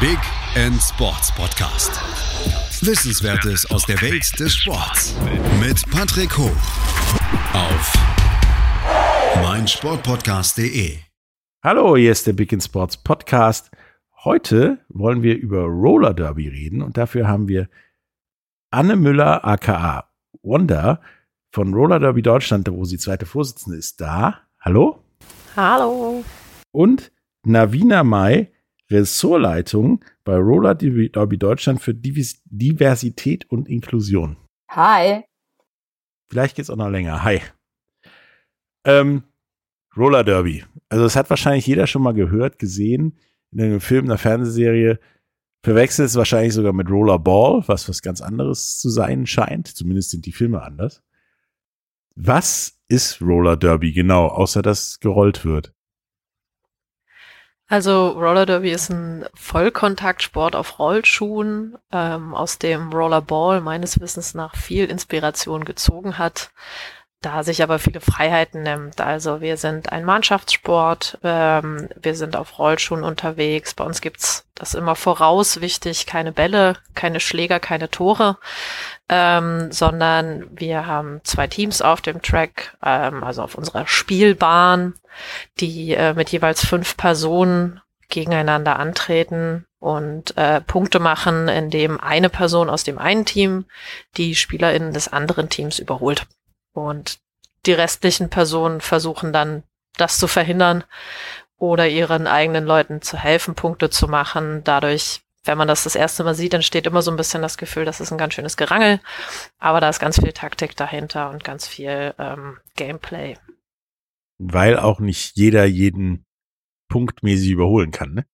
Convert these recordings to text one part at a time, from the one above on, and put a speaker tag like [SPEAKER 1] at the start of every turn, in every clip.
[SPEAKER 1] Big End Sports Podcast. Wissenswertes aus der Welt des Sports mit Patrick Hoch auf meinsportpodcast.de.
[SPEAKER 2] Hallo, hier ist der Big End Sports Podcast. Heute wollen wir über Roller Derby reden und dafür haben wir Anne Müller aka Wanda von Roller Derby Deutschland, wo sie zweite Vorsitzende ist, da. Hallo?
[SPEAKER 3] Hallo.
[SPEAKER 2] Und Navina Mai, Ressortleitung bei Roller Derby Deutschland für Diversität und Inklusion.
[SPEAKER 4] Hi.
[SPEAKER 2] Vielleicht geht's auch noch länger. Hi. Ähm, Roller Derby. Also das hat wahrscheinlich jeder schon mal gehört, gesehen in einem Film, einer Fernsehserie. Verwechselt es wahrscheinlich sogar mit Rollerball, was was ganz anderes zu sein scheint. Zumindest sind die Filme anders. Was ist Roller Derby genau, außer dass gerollt wird?
[SPEAKER 3] Also Roller Derby ist ein Vollkontaktsport auf Rollschuhen, ähm, aus dem Rollerball meines Wissens nach viel Inspiration gezogen hat, da sich aber viele Freiheiten nimmt. Also wir sind ein Mannschaftssport, ähm, wir sind auf Rollschuhen unterwegs. Bei uns gibt's das immer voraus wichtig, keine Bälle, keine Schläger, keine Tore, ähm, sondern wir haben zwei Teams auf dem Track, ähm, also auf unserer Spielbahn, die äh, mit jeweils fünf Personen gegeneinander antreten und äh, Punkte machen, indem eine Person aus dem einen Team die SpielerInnen des anderen Teams überholt. Und die restlichen Personen versuchen dann, das zu verhindern oder ihren eigenen Leuten zu helfen, Punkte zu machen. Dadurch, wenn man das das erste Mal sieht, entsteht immer so ein bisschen das Gefühl, das ist ein ganz schönes Gerangel. Aber da ist ganz viel Taktik dahinter und ganz viel ähm, Gameplay.
[SPEAKER 2] Weil auch nicht jeder jeden punktmäßig überholen kann, ne?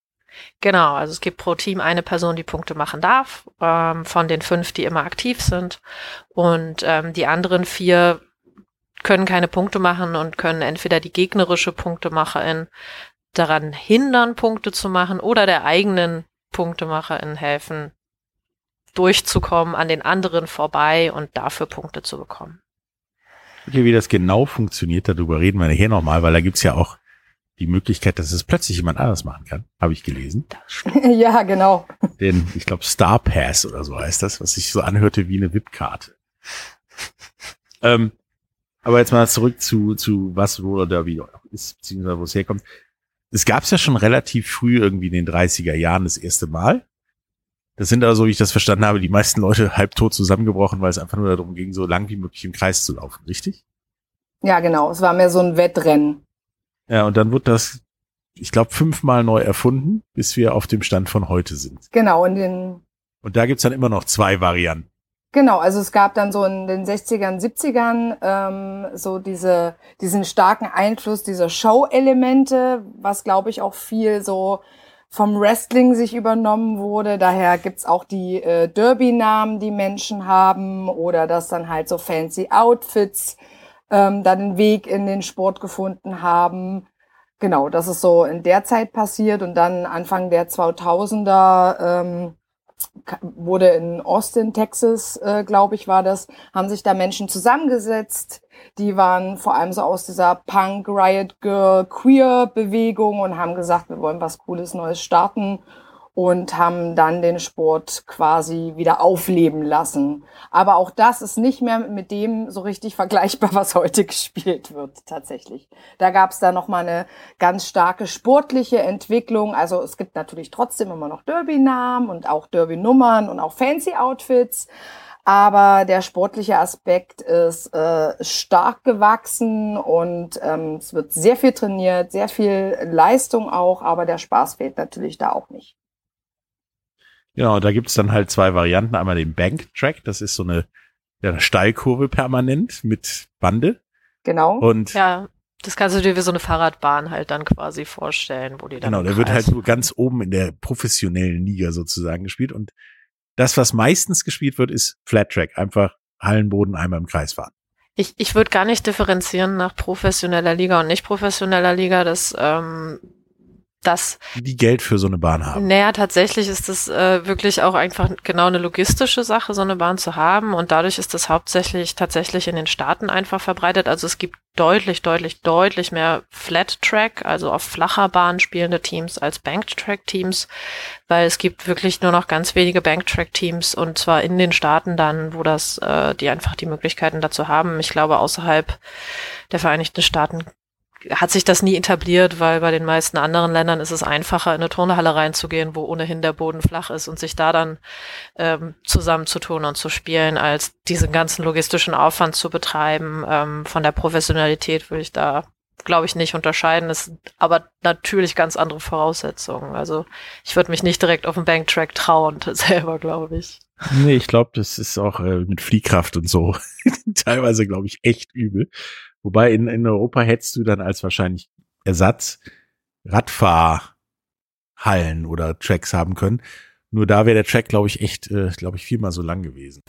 [SPEAKER 3] Genau, also es gibt pro Team eine Person, die Punkte machen darf, ähm, von den fünf, die immer aktiv sind. Und ähm, die anderen vier können keine Punkte machen und können entweder die gegnerische Punktemacherin daran hindern, Punkte zu machen oder der eigenen Punktemacherin helfen, durchzukommen, an den anderen vorbei und dafür Punkte zu bekommen.
[SPEAKER 2] Okay, wie das genau funktioniert, darüber reden wir nachher nochmal, weil da gibt's ja auch die Möglichkeit, dass es plötzlich jemand anders machen kann, habe ich gelesen.
[SPEAKER 4] ja, genau.
[SPEAKER 2] Den, ich glaube, Star Pass oder so heißt das, was sich so anhörte wie eine VIP-Karte. ähm, aber jetzt mal zurück zu, zu was Roller Derby ist, beziehungsweise wo es herkommt. Es gab es ja schon relativ früh, irgendwie in den 30er Jahren, das erste Mal. Das sind aber, so wie ich das verstanden habe, die meisten Leute halbtot zusammengebrochen, weil es einfach nur darum ging, so lang wie möglich im Kreis zu laufen, richtig?
[SPEAKER 4] Ja, genau. Es war mehr so ein Wettrennen.
[SPEAKER 2] Ja, und dann wurde das, ich glaube, fünfmal neu erfunden, bis wir auf dem Stand von heute sind.
[SPEAKER 4] Genau, in den.
[SPEAKER 2] Und da gibt's dann immer noch zwei Varianten.
[SPEAKER 4] Genau, also es gab dann so in den 60ern, 70ern ähm, so diese, diesen starken Einfluss dieser Show-Elemente, was glaube ich auch viel so vom Wrestling sich übernommen wurde. Daher gibt's auch die äh, Derby-Namen, die Menschen haben oder dass dann halt so fancy Outfits ähm, dann den Weg in den Sport gefunden haben. Genau, das ist so in der Zeit passiert und dann Anfang der 2000er ähm, wurde in Austin, Texas, äh, glaube ich, war das, haben sich da Menschen zusammengesetzt. Die waren vor allem so aus dieser Punk, Riot Girl, Queer Bewegung und haben gesagt, wir wollen was Cooles Neues starten und haben dann den Sport quasi wieder aufleben lassen. Aber auch das ist nicht mehr mit dem so richtig vergleichbar, was heute gespielt wird tatsächlich. Da gab es da noch mal eine ganz starke sportliche Entwicklung. Also es gibt natürlich trotzdem immer noch Derby-Namen und auch Derby-Nummern und auch Fancy-Outfits. Aber der sportliche Aspekt ist äh, stark gewachsen und ähm, es wird sehr viel trainiert, sehr viel Leistung auch, aber der Spaß fehlt natürlich da auch nicht.
[SPEAKER 2] Genau, da gibt's dann halt zwei Varianten. Einmal den Bank Track, das ist so eine, ja, eine Steilkurve permanent mit Bande.
[SPEAKER 4] Genau.
[SPEAKER 2] Und
[SPEAKER 3] ja, das kannst du dir wie so eine Fahrradbahn halt dann quasi vorstellen, wo die dann.
[SPEAKER 2] Genau, der wird halt nur ganz oben in der professionellen Liga sozusagen gespielt. Und das, was meistens gespielt wird, ist Flat Track. Einfach Hallenboden einmal im Kreis fahren.
[SPEAKER 3] Ich, ich würde gar nicht differenzieren nach professioneller Liga und nicht professioneller Liga. Das ähm, das.
[SPEAKER 2] Die Geld für so eine Bahn haben.
[SPEAKER 3] Naja, tatsächlich ist es äh, wirklich auch einfach genau eine logistische Sache, so eine Bahn zu haben. Und dadurch ist es hauptsächlich tatsächlich in den Staaten einfach verbreitet. Also es gibt deutlich, deutlich, deutlich mehr Flat Track, also auf flacher Bahn spielende Teams als Banked Track Teams, weil es gibt wirklich nur noch ganz wenige Banked Track Teams und zwar in den Staaten dann, wo das, äh, die einfach die Möglichkeiten dazu haben. Ich glaube, außerhalb der Vereinigten Staaten hat sich das nie etabliert, weil bei den meisten anderen Ländern ist es einfacher, in eine Turnhalle reinzugehen, wo ohnehin der Boden flach ist und sich da dann ähm, zusammenzutun und zu spielen, als diesen ganzen logistischen Aufwand zu betreiben. Ähm, von der Professionalität würde ich da, glaube ich, nicht unterscheiden. Es sind aber natürlich ganz andere Voraussetzungen. Also ich würde mich nicht direkt auf den Banktrack trauen, selber, glaube ich.
[SPEAKER 2] Nee, ich glaube, das ist auch äh, mit Fliehkraft und so teilweise, glaube ich, echt übel. Wobei in, in Europa hättest du dann als wahrscheinlich Ersatz Radfahrhallen oder Tracks haben können. Nur da wäre der Track, glaube ich, echt, äh, glaube ich, viermal so lang gewesen.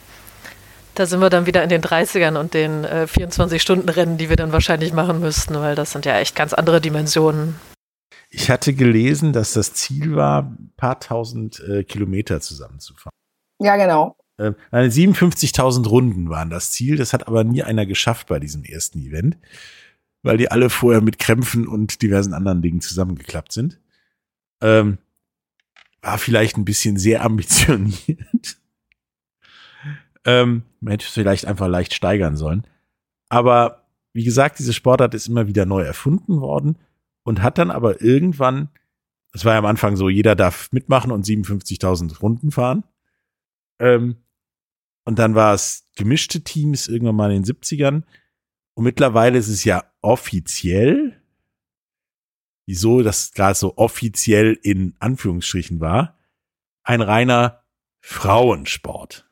[SPEAKER 3] Da sind wir dann wieder in den 30ern und den äh, 24-Stunden-Rennen, die wir dann wahrscheinlich machen müssten, weil das sind ja echt ganz andere Dimensionen.
[SPEAKER 2] Ich hatte gelesen, dass das Ziel war, ein paar tausend äh, Kilometer zusammenzufahren.
[SPEAKER 4] Ja, genau.
[SPEAKER 2] Äh, 57.000 Runden waren das Ziel. Das hat aber nie einer geschafft bei diesem ersten Event, weil die alle vorher mit Krämpfen und diversen anderen Dingen zusammengeklappt sind. Ähm, war vielleicht ein bisschen sehr ambitioniert. ähm, man hätte es vielleicht einfach leicht steigern sollen. Aber wie gesagt, diese Sportart ist immer wieder neu erfunden worden und hat dann aber irgendwann, das war ja am Anfang so, jeder darf mitmachen und 57.000 Runden fahren. Ähm, und dann war es gemischte Teams irgendwann mal in den 70ern. Und mittlerweile ist es ja offiziell, wieso das gerade so offiziell in Anführungsstrichen war, ein reiner Frauensport.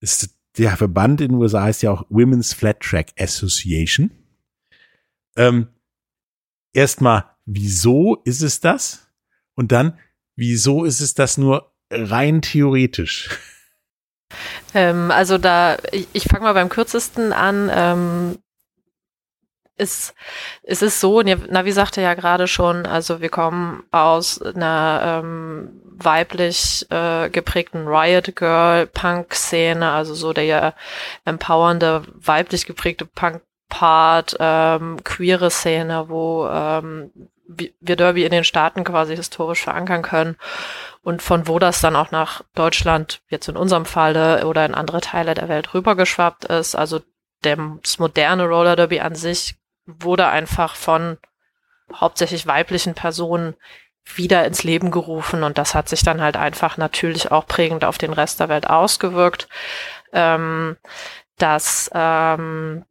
[SPEAKER 2] Ist, der Verband in den USA heißt ja auch Women's Flat Track Association. Ähm, erstmal, wieso ist es das? Und dann, wieso ist es das nur rein theoretisch?
[SPEAKER 3] Ähm, also da, ich, ich fange mal beim kürzesten an. Ähm, ist, ist es so, Navi sagte ja gerade schon, also wir kommen aus einer ähm, weiblich äh, geprägten Riot Girl Punk Szene, also so der empowernde weiblich geprägte Punk Part, ähm, queere Szene, wo ähm, wir Derby in den Staaten quasi historisch verankern können und von wo das dann auch nach Deutschland, jetzt in unserem Falle oder in andere Teile der Welt rübergeschwappt ist. Also das moderne Roller Derby an sich wurde einfach von hauptsächlich weiblichen Personen wieder ins Leben gerufen und das hat sich dann halt einfach natürlich auch prägend auf den Rest der Welt ausgewirkt. Ähm, dass ähm,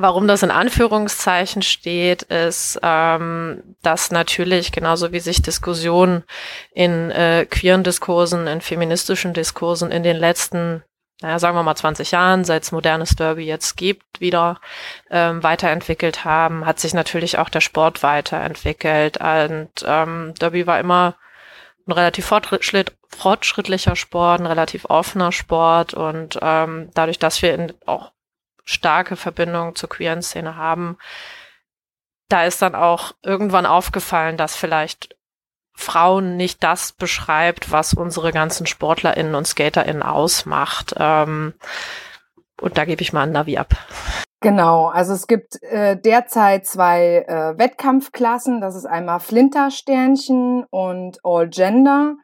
[SPEAKER 3] Warum das in Anführungszeichen steht, ist, ähm, dass natürlich genauso wie sich Diskussionen in äh, queeren Diskursen, in feministischen Diskursen in den letzten, naja, sagen wir mal 20 Jahren, seit es modernes Derby jetzt gibt, wieder ähm, weiterentwickelt haben, hat sich natürlich auch der Sport weiterentwickelt. Und ähm, Derby war immer ein relativ fortschritt, fortschrittlicher Sport, ein relativ offener Sport und ähm, dadurch, dass wir in, auch starke Verbindung zur queeren Szene haben, da ist dann auch irgendwann aufgefallen, dass vielleicht Frauen nicht das beschreibt, was unsere ganzen SportlerInnen und SkaterInnen ausmacht. Ähm, und da gebe ich mal ein Navi ab.
[SPEAKER 4] Genau, also es gibt äh, derzeit zwei äh, Wettkampfklassen. Das ist einmal Flintersternchen und All Gender.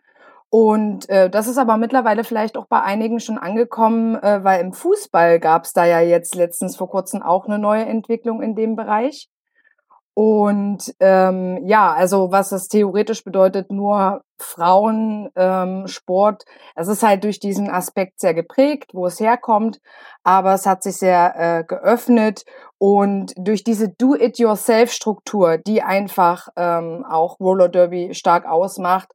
[SPEAKER 4] Und äh, das ist aber mittlerweile vielleicht auch bei einigen schon angekommen, äh, weil im Fußball gab es da ja jetzt letztens vor kurzem auch eine neue Entwicklung in dem Bereich. Und ähm, ja, also was das theoretisch bedeutet, nur Frauensport, ähm, Sport, es ist halt durch diesen Aspekt sehr geprägt, wo es herkommt, aber es hat sich sehr äh, geöffnet und durch diese Do-it-yourself-Struktur, die einfach ähm, auch Roller Derby stark ausmacht,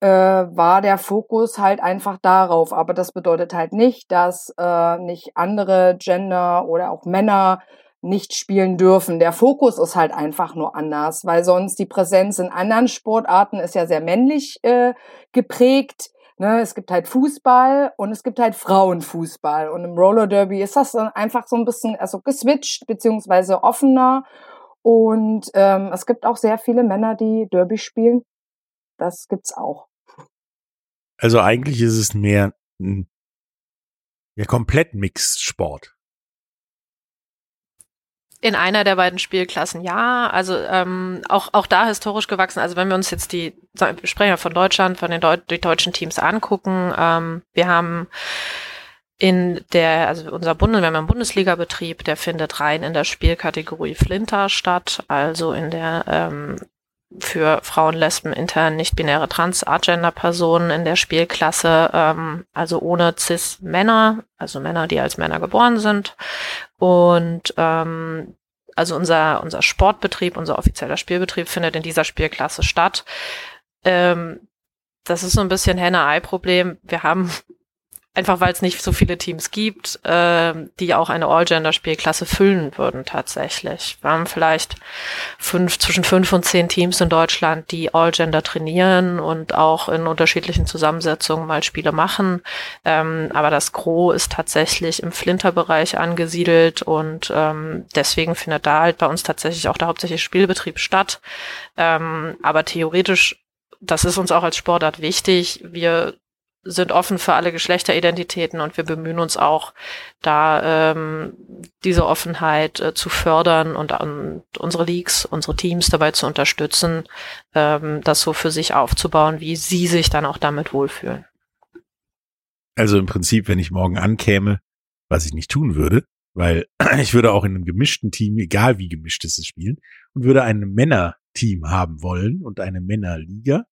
[SPEAKER 4] äh, war der Fokus halt einfach darauf. Aber das bedeutet halt nicht, dass äh, nicht andere Gender oder auch Männer nicht spielen dürfen. Der Fokus ist halt einfach nur anders, weil sonst die Präsenz in anderen Sportarten ist ja sehr männlich äh, geprägt. Ne, es gibt halt Fußball und es gibt halt Frauenfußball. Und im Roller Derby ist das dann einfach so ein bisschen also geswitcht beziehungsweise offener. Und ähm, es gibt auch sehr viele Männer, die Derby spielen. Das gibt's auch.
[SPEAKER 2] Also eigentlich ist es mehr ein ja, komplett Mixed Sport.
[SPEAKER 3] In einer der beiden Spielklassen ja, also ähm, auch auch da historisch gewachsen. Also wenn wir uns jetzt die wir sprechen ja von Deutschland, von den Deu die deutschen Teams angucken, ähm, wir haben in der, also unser Bundes, wir haben einen Bundesliga-Betrieb, der findet rein in der Spielkategorie Flinter statt, also in der ähm, für Frauen, Lesben, intern, nicht-binäre Trans, Agender-Personen in der Spielklasse, ähm, also ohne Cis-Männer, also Männer, die als Männer geboren sind. Und ähm, also unser, unser Sportbetrieb, unser offizieller Spielbetrieb findet in dieser Spielklasse statt. Ähm, das ist so ein bisschen Henne-Ei-Problem. Wir haben Einfach weil es nicht so viele Teams gibt, äh, die auch eine All-Gender-Spielklasse füllen würden tatsächlich. Wir haben vielleicht fünf, zwischen fünf und zehn Teams in Deutschland, die All-Gender trainieren und auch in unterschiedlichen Zusammensetzungen mal Spiele machen. Ähm, aber das Gros ist tatsächlich im Flinter-Bereich angesiedelt und ähm, deswegen findet da halt bei uns tatsächlich auch der hauptsächliche Spielbetrieb statt. Ähm, aber theoretisch das ist uns auch als Sportart wichtig. Wir sind offen für alle Geschlechteridentitäten und wir bemühen uns auch, da ähm, diese Offenheit äh, zu fördern und, und unsere Leagues, unsere Teams dabei zu unterstützen, ähm, das so für sich aufzubauen, wie sie sich dann auch damit wohlfühlen.
[SPEAKER 2] Also im Prinzip, wenn ich morgen ankäme, was ich nicht tun würde, weil ich würde auch in einem gemischten Team, egal wie gemischt es ist, spielen und würde ein Männerteam haben wollen und eine Männerliga,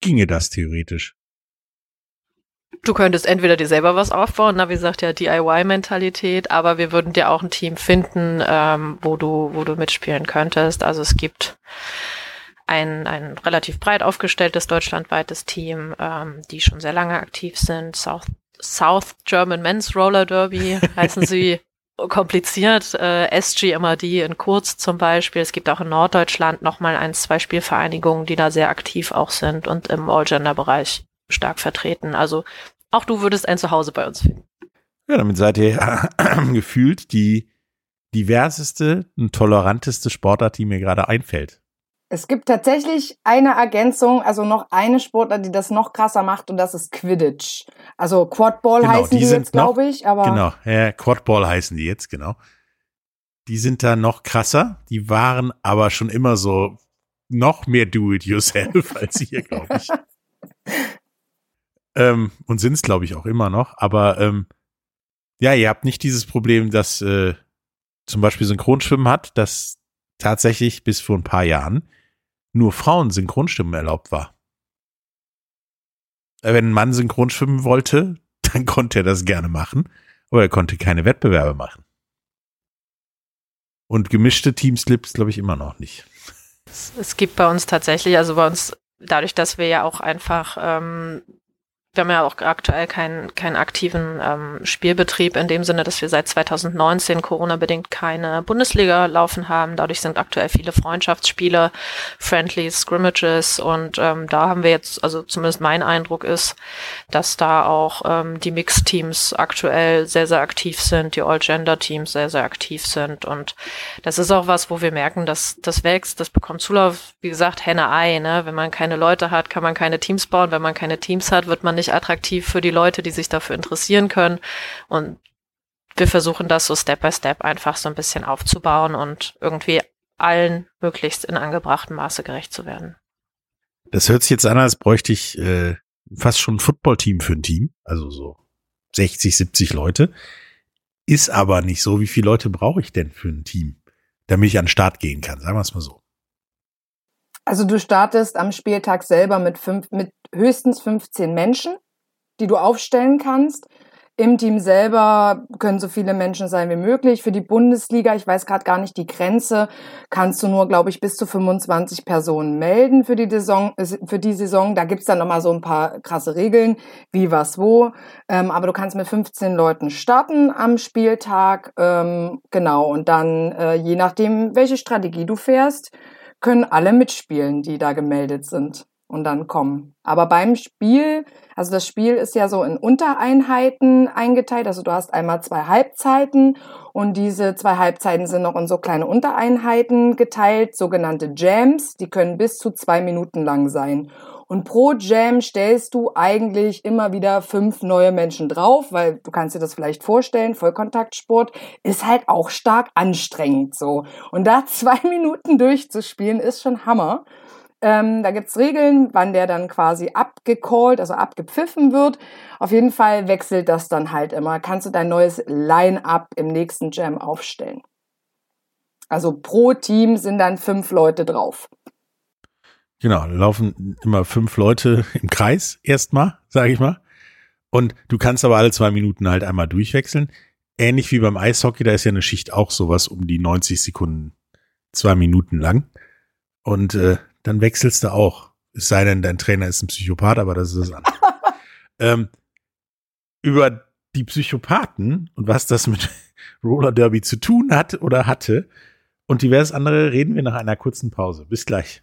[SPEAKER 2] ginge das theoretisch.
[SPEAKER 3] Du könntest entweder dir selber was aufbauen, na wie gesagt ja DIY-Mentalität, aber wir würden dir auch ein Team finden, ähm, wo du wo du mitspielen könntest. Also es gibt ein, ein relativ breit aufgestelltes deutschlandweites Team, ähm, die schon sehr lange aktiv sind. South, South German Men's Roller Derby heißen sie kompliziert. Äh, SGMRD in Kurz zum Beispiel. Es gibt auch in Norddeutschland nochmal ein, zwei Spielvereinigungen, die da sehr aktiv auch sind und im All-Gender-Bereich stark vertreten. Also auch du würdest ein Zuhause bei uns finden.
[SPEAKER 2] Ja, damit seid ihr gefühlt die diverseste und toleranteste Sportart, die mir gerade einfällt.
[SPEAKER 4] Es gibt tatsächlich eine Ergänzung, also noch eine Sportart, die das noch krasser macht, und das ist Quidditch. Also Quadball genau, heißen die, die jetzt, glaube ich, aber.
[SPEAKER 2] Genau, ja, Quadball heißen die jetzt, genau. Die sind da noch krasser. Die waren aber schon immer so noch mehr do-it-yourself als hier, glaube ich. Ähm, und sind es, glaube ich, auch immer noch. Aber ähm, ja, ihr habt nicht dieses Problem, dass äh, zum Beispiel Synchronschwimmen hat, dass tatsächlich bis vor ein paar Jahren nur Frauen Synchronschwimmen erlaubt war. Äh, wenn ein Mann Synchronschwimmen wollte, dann konnte er das gerne machen, aber er konnte keine Wettbewerbe machen. Und gemischte Teamslips glaube ich immer noch nicht.
[SPEAKER 3] Es gibt bei uns tatsächlich, also bei uns, dadurch, dass wir ja auch einfach ähm, wir haben ja auch aktuell keinen keinen aktiven ähm, Spielbetrieb in dem Sinne, dass wir seit 2019 Corona-bedingt keine Bundesliga laufen haben. Dadurch sind aktuell viele Freundschaftsspiele, Friendlies, Scrimmages und ähm, da haben wir jetzt, also zumindest mein Eindruck ist, dass da auch ähm, die Mixed-Teams aktuell sehr, sehr aktiv sind, die All-Gender-Teams sehr, sehr aktiv sind und das ist auch was, wo wir merken, dass das wächst, das bekommt Zulauf, wie gesagt, Henne-Ei, ne? Wenn man keine Leute hat, kann man keine Teams bauen, wenn man keine Teams hat, wird man nicht attraktiv für die Leute, die sich dafür interessieren können. Und wir versuchen das so Step by Step einfach so ein bisschen aufzubauen und irgendwie allen möglichst in angebrachtem Maße gerecht zu werden.
[SPEAKER 2] Das hört sich jetzt an, als bräuchte ich äh, fast schon ein Footballteam für ein Team, also so 60, 70 Leute. Ist aber nicht so. Wie viele Leute brauche ich denn für ein Team, damit ich an den Start gehen kann? Sagen wir es mal so.
[SPEAKER 4] Also du startest am Spieltag selber mit, fünf, mit höchstens 15 Menschen, die du aufstellen kannst. Im Team selber können so viele Menschen sein wie möglich. Für die Bundesliga, ich weiß gerade gar nicht die Grenze, kannst du nur, glaube ich, bis zu 25 Personen melden für die Saison. Für die Saison. Da gibt's dann nochmal so ein paar krasse Regeln, wie was wo. Ähm, aber du kannst mit 15 Leuten starten am Spieltag. Ähm, genau, und dann, äh, je nachdem, welche Strategie du fährst, können alle mitspielen, die da gemeldet sind. und dann kommen. Aber beim Spiel, also das Spiel ist ja so in Untereinheiten eingeteilt. Also du hast einmal zwei Halbzeiten und diese zwei Halbzeiten sind noch in so kleine Untereinheiten geteilt, sogenannte Jams. Die können bis zu zwei Minuten lang sein. Und pro Jam stellst du eigentlich immer wieder fünf neue Menschen drauf, weil du kannst dir das vielleicht vorstellen, Vollkontaktsport ist halt auch stark anstrengend so. Und da zwei Minuten durchzuspielen ist schon Hammer. Ähm, da gibt's Regeln, wann der dann quasi abgecallt, also abgepfiffen wird. Auf jeden Fall wechselt das dann halt immer. Kannst du dein neues Line-up im nächsten Jam aufstellen. Also pro Team sind dann fünf Leute drauf.
[SPEAKER 2] Genau, laufen immer fünf Leute im Kreis erstmal, sage ich mal. Und du kannst aber alle zwei Minuten halt einmal durchwechseln. Ähnlich wie beim Eishockey, da ist ja eine Schicht auch sowas um die 90 Sekunden, zwei Minuten lang. Und äh, dann wechselst du auch. Es sei denn, dein Trainer ist ein Psychopath, aber das ist das andere. ähm, über die Psychopathen und was das mit Roller Derby zu tun hat oder hatte und diverses andere reden wir nach einer kurzen Pause. Bis gleich.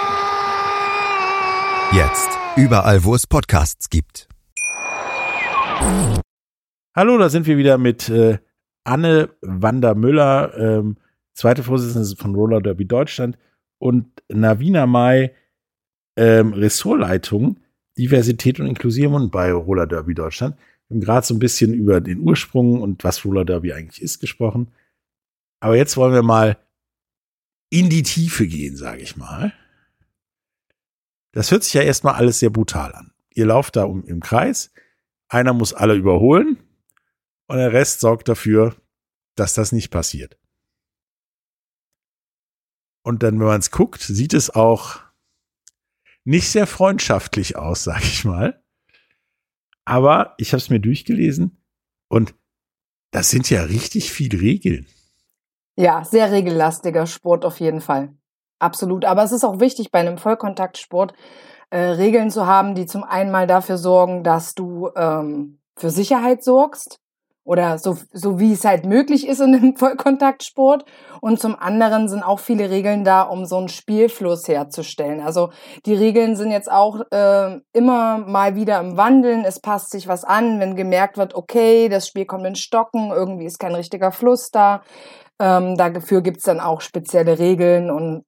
[SPEAKER 1] Jetzt überall, wo es Podcasts gibt.
[SPEAKER 2] Hallo, da sind wir wieder mit äh, Anne Wander Müller, ähm, zweite Vorsitzende von Roller Derby Deutschland und Navina Mai, ähm, Ressortleitung Diversität und Inklusion bei Roller Derby Deutschland. Wir haben gerade so ein bisschen über den Ursprung und was Roller Derby eigentlich ist gesprochen. Aber jetzt wollen wir mal in die Tiefe gehen, sage ich mal. Das hört sich ja erstmal alles sehr brutal an. Ihr lauft da um im Kreis, einer muss alle überholen und der Rest sorgt dafür, dass das nicht passiert. Und dann, wenn man es guckt, sieht es auch nicht sehr freundschaftlich aus, sag ich mal. Aber ich habe es mir durchgelesen und das sind ja richtig viele Regeln.
[SPEAKER 4] Ja, sehr regellastiger Sport auf jeden Fall. Absolut. Aber es ist auch wichtig bei einem Vollkontaktsport äh, Regeln zu haben, die zum einen mal dafür sorgen, dass du ähm, für Sicherheit sorgst oder so, so wie es halt möglich ist in einem Vollkontaktsport. Und zum anderen sind auch viele Regeln da, um so einen Spielfluss herzustellen. Also die Regeln sind jetzt auch äh, immer mal wieder im Wandeln. Es passt sich was an, wenn gemerkt wird, okay, das Spiel kommt in Stocken, irgendwie ist kein richtiger Fluss da. Ähm, dafür gibt's dann auch spezielle Regeln und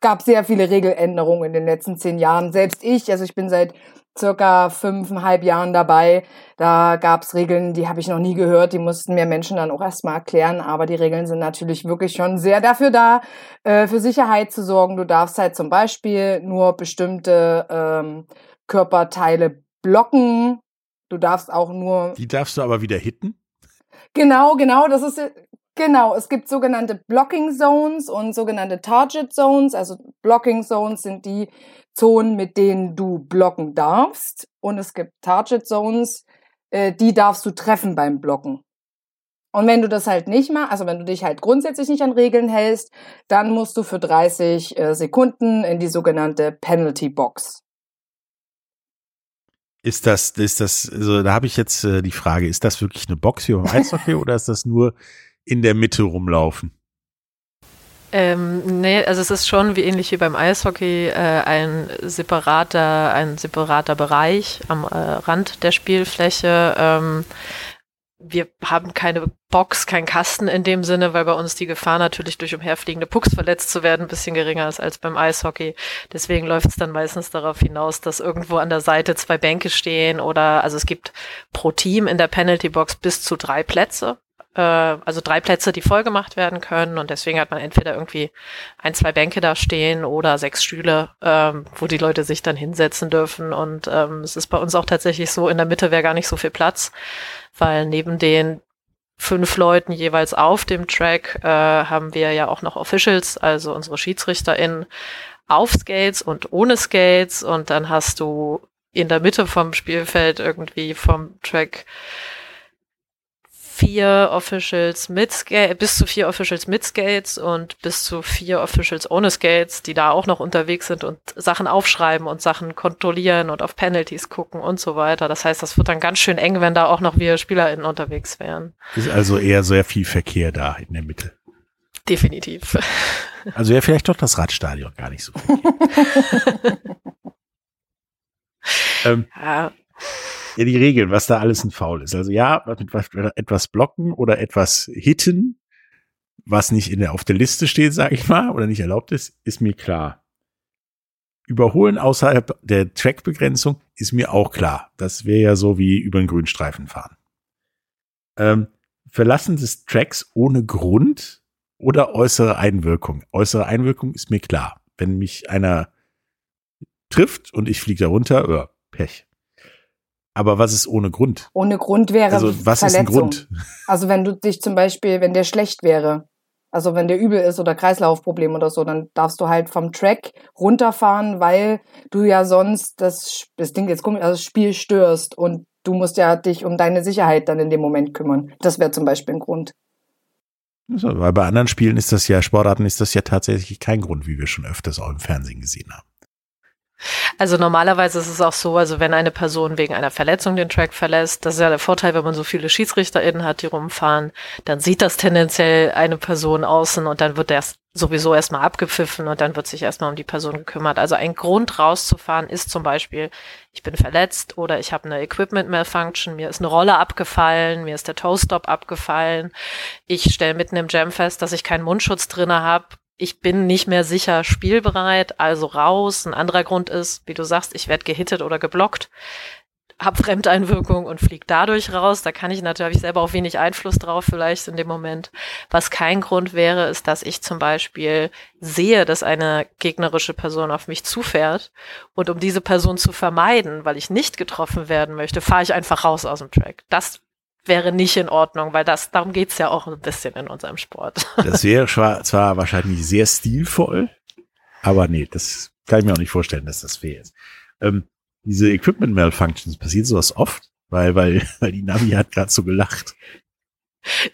[SPEAKER 4] gab sehr viele Regeländerungen in den letzten zehn Jahren. Selbst ich, also ich bin seit circa fünfeinhalb Jahren dabei. Da gab's Regeln, die habe ich noch nie gehört. Die mussten mir Menschen dann auch erstmal erklären. Aber die Regeln sind natürlich wirklich schon sehr dafür da, äh, für Sicherheit zu sorgen. Du darfst halt zum Beispiel nur bestimmte ähm, Körperteile blocken. Du darfst auch nur.
[SPEAKER 2] Die darfst du aber wieder hitten?
[SPEAKER 4] Genau, genau. Das ist Genau, es gibt sogenannte Blocking Zones und sogenannte Target Zones. Also Blocking Zones sind die Zonen, mit denen du blocken darfst. Und es gibt Target Zones, äh, die darfst du treffen beim Blocken. Und wenn du das halt nicht machst, also wenn du dich halt grundsätzlich nicht an Regeln hältst, dann musst du für 30 äh, Sekunden in die sogenannte Penalty Box.
[SPEAKER 2] Ist das, ist das, also da habe ich jetzt äh, die Frage, ist das wirklich eine Box wie beim Eishockey oder ist das nur in der Mitte rumlaufen?
[SPEAKER 3] Ähm, nee, also es ist schon wie ähnlich wie beim Eishockey äh, ein separater, ein separater Bereich am äh, Rand der Spielfläche. Ähm, wir haben keine Box, keinen Kasten in dem Sinne, weil bei uns die Gefahr natürlich durch umherfliegende Pucks verletzt zu werden ein bisschen geringer ist als beim Eishockey. Deswegen läuft es dann meistens darauf hinaus, dass irgendwo an der Seite zwei Bänke stehen oder also es gibt pro Team in der Penalty Box bis zu drei Plätze äh, also drei Plätze, die voll gemacht werden können. Und deswegen hat man entweder irgendwie ein, zwei Bänke da stehen oder sechs Stühle, ähm, wo die Leute sich dann hinsetzen dürfen. Und ähm, es ist bei uns auch tatsächlich so, in der Mitte wäre gar nicht so viel Platz, weil neben den fünf Leuten jeweils auf dem Track äh, haben wir ja auch noch Officials, also unsere SchiedsrichterInnen auf Skates und ohne Skates und dann hast du in der Mitte vom Spielfeld irgendwie vom Track vier Officials mit Skates, bis zu vier Officials mit Skates und bis zu vier Officials ohne Skates, die da auch noch unterwegs sind und Sachen aufschreiben und Sachen kontrollieren und auf Penalties gucken und so weiter. Das heißt, das wird dann ganz schön eng, wenn da auch noch wir SpielerInnen unterwegs wären.
[SPEAKER 2] Ist also eher sehr viel Verkehr da in der Mitte.
[SPEAKER 3] Definitiv.
[SPEAKER 2] Also ja, vielleicht doch das Radstadion gar nicht so viel. ähm, ja. Ja, die Regeln, was da alles ein Foul ist. Also ja, etwas blocken oder etwas hitten, was nicht in der, auf der Liste steht, sage ich mal, oder nicht erlaubt ist, ist mir klar. Überholen außerhalb der Trackbegrenzung ist mir auch klar. Das wäre ja so wie über einen Grünstreifen fahren. Ähm, Verlassen des Tracks ohne Grund oder äußere Einwirkung. Äußere Einwirkung ist mir klar. Wenn mich einer trifft und ich fliege da runter, oh, Pech. Aber was ist ohne Grund?
[SPEAKER 4] Ohne Grund wäre
[SPEAKER 2] Also was Verletzung. ist ein Grund?
[SPEAKER 4] Also wenn du dich zum Beispiel, wenn der schlecht wäre, also wenn der übel ist oder Kreislaufproblem oder so, dann darfst du halt vom Track runterfahren, weil du ja sonst das, das Ding jetzt komisch, also das Spiel störst und du musst ja dich um deine Sicherheit dann in dem Moment kümmern. Das wäre zum Beispiel ein Grund.
[SPEAKER 2] Also, weil bei anderen Spielen ist das ja, Sportarten ist das ja tatsächlich kein Grund, wie wir schon öfters auch im Fernsehen gesehen haben.
[SPEAKER 3] Also normalerweise ist es auch so, also wenn eine Person wegen einer Verletzung den Track verlässt, das ist ja der Vorteil, wenn man so viele SchiedsrichterInnen hat, die rumfahren, dann sieht das tendenziell eine Person außen und dann wird der sowieso erstmal abgepfiffen und dann wird sich erstmal um die Person gekümmert. Also ein Grund rauszufahren ist zum Beispiel, ich bin verletzt oder ich habe eine Equipment Malfunction, mir ist eine Rolle abgefallen, mir ist der Toe-Stop abgefallen, ich stelle mitten im Jam fest, dass ich keinen Mundschutz drinne habe ich bin nicht mehr sicher spielbereit, also raus. Ein anderer Grund ist, wie du sagst, ich werde gehittet oder geblockt, hab Fremdeinwirkung und flieg dadurch raus. Da kann ich natürlich selber auch wenig Einfluss drauf vielleicht in dem Moment. Was kein Grund wäre, ist, dass ich zum Beispiel sehe, dass eine gegnerische Person auf mich zufährt und um diese Person zu vermeiden, weil ich nicht getroffen werden möchte, fahre ich einfach raus aus dem Track. Das wäre nicht in Ordnung, weil das, darum geht's ja auch ein bisschen in unserem Sport.
[SPEAKER 2] Das wäre zwar wahrscheinlich sehr stilvoll, aber nee, das kann ich mir auch nicht vorstellen, dass das fair ist. Ähm, diese Equipment Malfunctions, passiert sowas oft? Weil, weil, weil die Navi hat gerade so gelacht.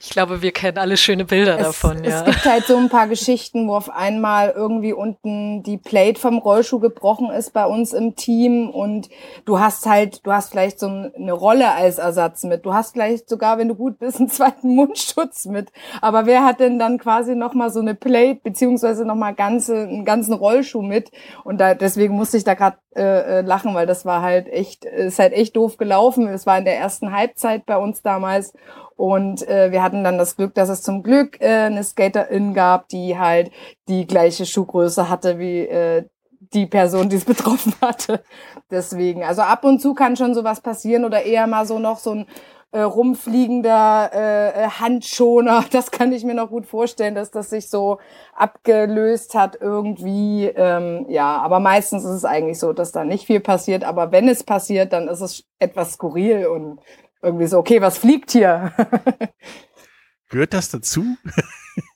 [SPEAKER 3] Ich glaube, wir kennen alle schöne Bilder
[SPEAKER 4] es,
[SPEAKER 3] davon, ja.
[SPEAKER 4] Es gibt halt so ein paar Geschichten, wo auf einmal irgendwie unten die Plate vom Rollschuh gebrochen ist bei uns im Team und du hast halt, du hast vielleicht so eine Rolle als Ersatz mit. Du hast vielleicht sogar, wenn du gut bist, einen zweiten Mundschutz mit. Aber wer hat denn dann quasi nochmal so eine Plate beziehungsweise nochmal ganze, einen ganzen Rollschuh mit? Und da, deswegen musste ich da gerade äh, äh, lachen, weil das war halt echt, ist halt echt doof gelaufen. Es war in der ersten Halbzeit bei uns damals und äh, wir hatten dann das Glück, dass es zum Glück äh, eine Skaterin gab, die halt die gleiche Schuhgröße hatte wie äh, die Person, die es betroffen hatte. Deswegen, also ab und zu kann schon sowas passieren oder eher mal so noch so ein äh, rumfliegender äh, äh Handschoner. Das kann ich mir noch gut vorstellen, dass das sich so abgelöst hat irgendwie. Ähm, ja, aber meistens ist es eigentlich so, dass da nicht viel passiert. Aber wenn es passiert, dann ist es etwas skurril und irgendwie so, okay, was fliegt hier?
[SPEAKER 2] Gehört das dazu?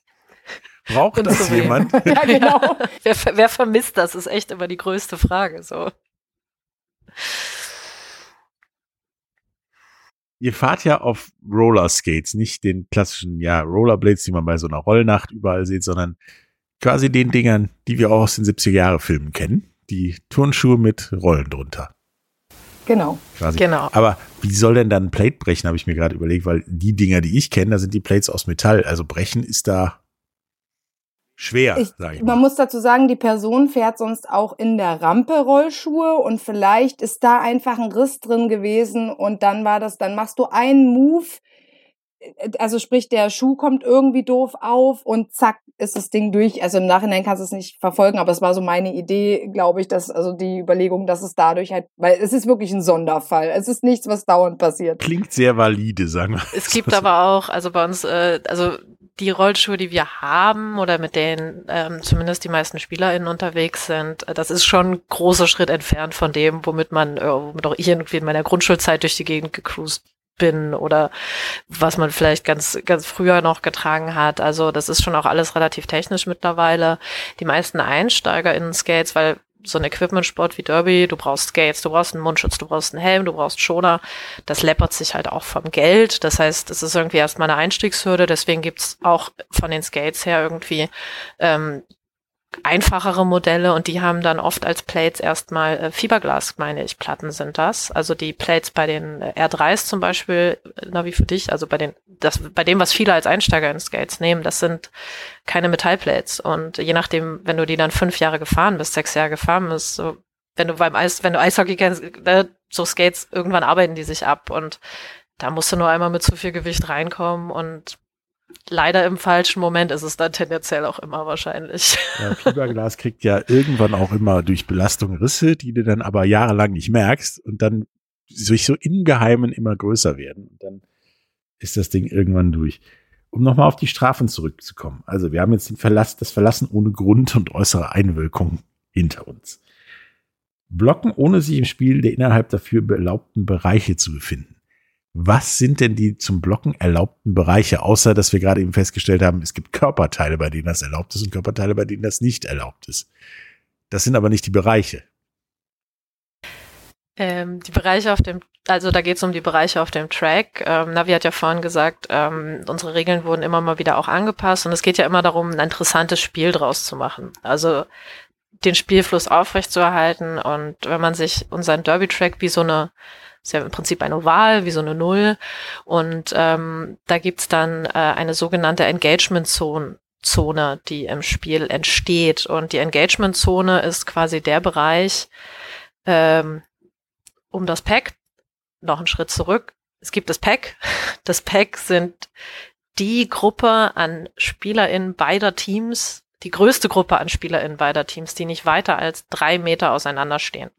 [SPEAKER 2] Braucht das so jemand?
[SPEAKER 3] ja, genau. wer, wer vermisst das, ist echt immer die größte Frage, so.
[SPEAKER 2] Ihr fahrt ja auf Rollerskates, nicht den klassischen, ja, Rollerblades, die man bei so einer Rollnacht überall sieht, sondern quasi den Dingern, die wir auch aus den 70er-Jahre-Filmen kennen. Die Turnschuhe mit Rollen drunter.
[SPEAKER 4] Genau.
[SPEAKER 2] Quasi. genau. Aber wie soll denn dann ein Plate brechen, habe ich mir gerade überlegt, weil die Dinger, die ich kenne, da sind die Plates aus Metall. Also brechen ist da schwer, ich, sag ich
[SPEAKER 4] mal. Man muss dazu sagen, die Person fährt sonst auch in der Rampe Rollschuhe und vielleicht ist da einfach ein Riss drin gewesen und dann war das, dann machst du einen Move, also sprich, der Schuh kommt irgendwie doof auf und zack, ist das Ding durch. Also im Nachhinein kannst du es nicht verfolgen, aber es war so meine Idee, glaube ich, dass, also die Überlegung, dass es dadurch halt, weil es ist wirklich ein Sonderfall. Es ist nichts, was dauernd passiert.
[SPEAKER 2] Klingt sehr valide, sagen wir.
[SPEAKER 3] Es gibt aber auch, also bei uns, äh, also die Rollschuhe, die wir haben oder mit denen ähm, zumindest die meisten SpielerInnen unterwegs sind, äh, das ist schon ein großer Schritt entfernt von dem, womit man, äh, womit auch ich irgendwie in meiner Grundschulzeit durch die Gegend gecruised bin oder was man vielleicht ganz, ganz früher noch getragen hat. Also das ist schon auch alles relativ technisch mittlerweile. Die meisten Einsteiger in Skates, weil so ein Equipment-Sport wie Derby, du brauchst Skates, du brauchst einen Mundschutz, du brauchst einen Helm, du brauchst Schoner. Das läppert sich halt auch vom Geld. Das heißt, es ist irgendwie erstmal eine Einstiegshürde. Deswegen gibt's auch von den Skates her irgendwie ähm, einfachere Modelle und die haben dann oft als Plates erstmal äh, Fiberglas, meine ich, Platten sind das. Also die Plates bei den äh, R3s zum Beispiel, äh, na wie für dich, also bei den, das, bei dem, was viele als Einsteiger in Skates nehmen, das sind keine Metallplates. Und je nachdem, wenn du die dann fünf Jahre gefahren bist, sechs Jahre gefahren bist, so, wenn du beim Eis, wenn du Eishockey kennst, ne, so Skates, irgendwann arbeiten die sich ab und da musst du nur einmal mit zu viel Gewicht reinkommen und leider im falschen Moment ist es dann tendenziell auch immer wahrscheinlich.
[SPEAKER 2] Ja, Fiberglas kriegt ja irgendwann auch immer durch Belastung Risse, die du dann aber jahrelang nicht merkst und dann sich so im Geheimen immer größer werden. Und dann ist das Ding irgendwann durch. Um nochmal auf die Strafen zurückzukommen. Also wir haben jetzt den Verlass, das Verlassen ohne Grund und äußere Einwirkung hinter uns. Blocken, ohne sich im Spiel der innerhalb dafür erlaubten Bereiche zu befinden was sind denn die zum Blocken erlaubten Bereiche, außer dass wir gerade eben festgestellt haben, es gibt Körperteile, bei denen das erlaubt ist und Körperteile, bei denen das nicht erlaubt ist. Das sind aber nicht die Bereiche.
[SPEAKER 3] Ähm, die Bereiche auf dem, also da geht es um die Bereiche auf dem Track. Ähm, Navi hat ja vorhin gesagt, ähm, unsere Regeln wurden immer mal wieder auch angepasst und es geht ja immer darum, ein interessantes Spiel draus zu machen. Also den Spielfluss aufrechtzuerhalten und wenn man sich unseren Derby-Track wie so eine ist ja im Prinzip ein Oval, wie so eine Null. Und ähm, da gibt's dann äh, eine sogenannte Engagement-Zone. Zone, die im Spiel entsteht. Und die Engagement-Zone ist quasi der Bereich ähm, um das Pack. Noch einen Schritt zurück. Es gibt das Pack. Das Pack sind die Gruppe an SpielerInnen beider Teams, die größte Gruppe an SpielerInnen beider Teams, die nicht weiter als drei Meter auseinander stehen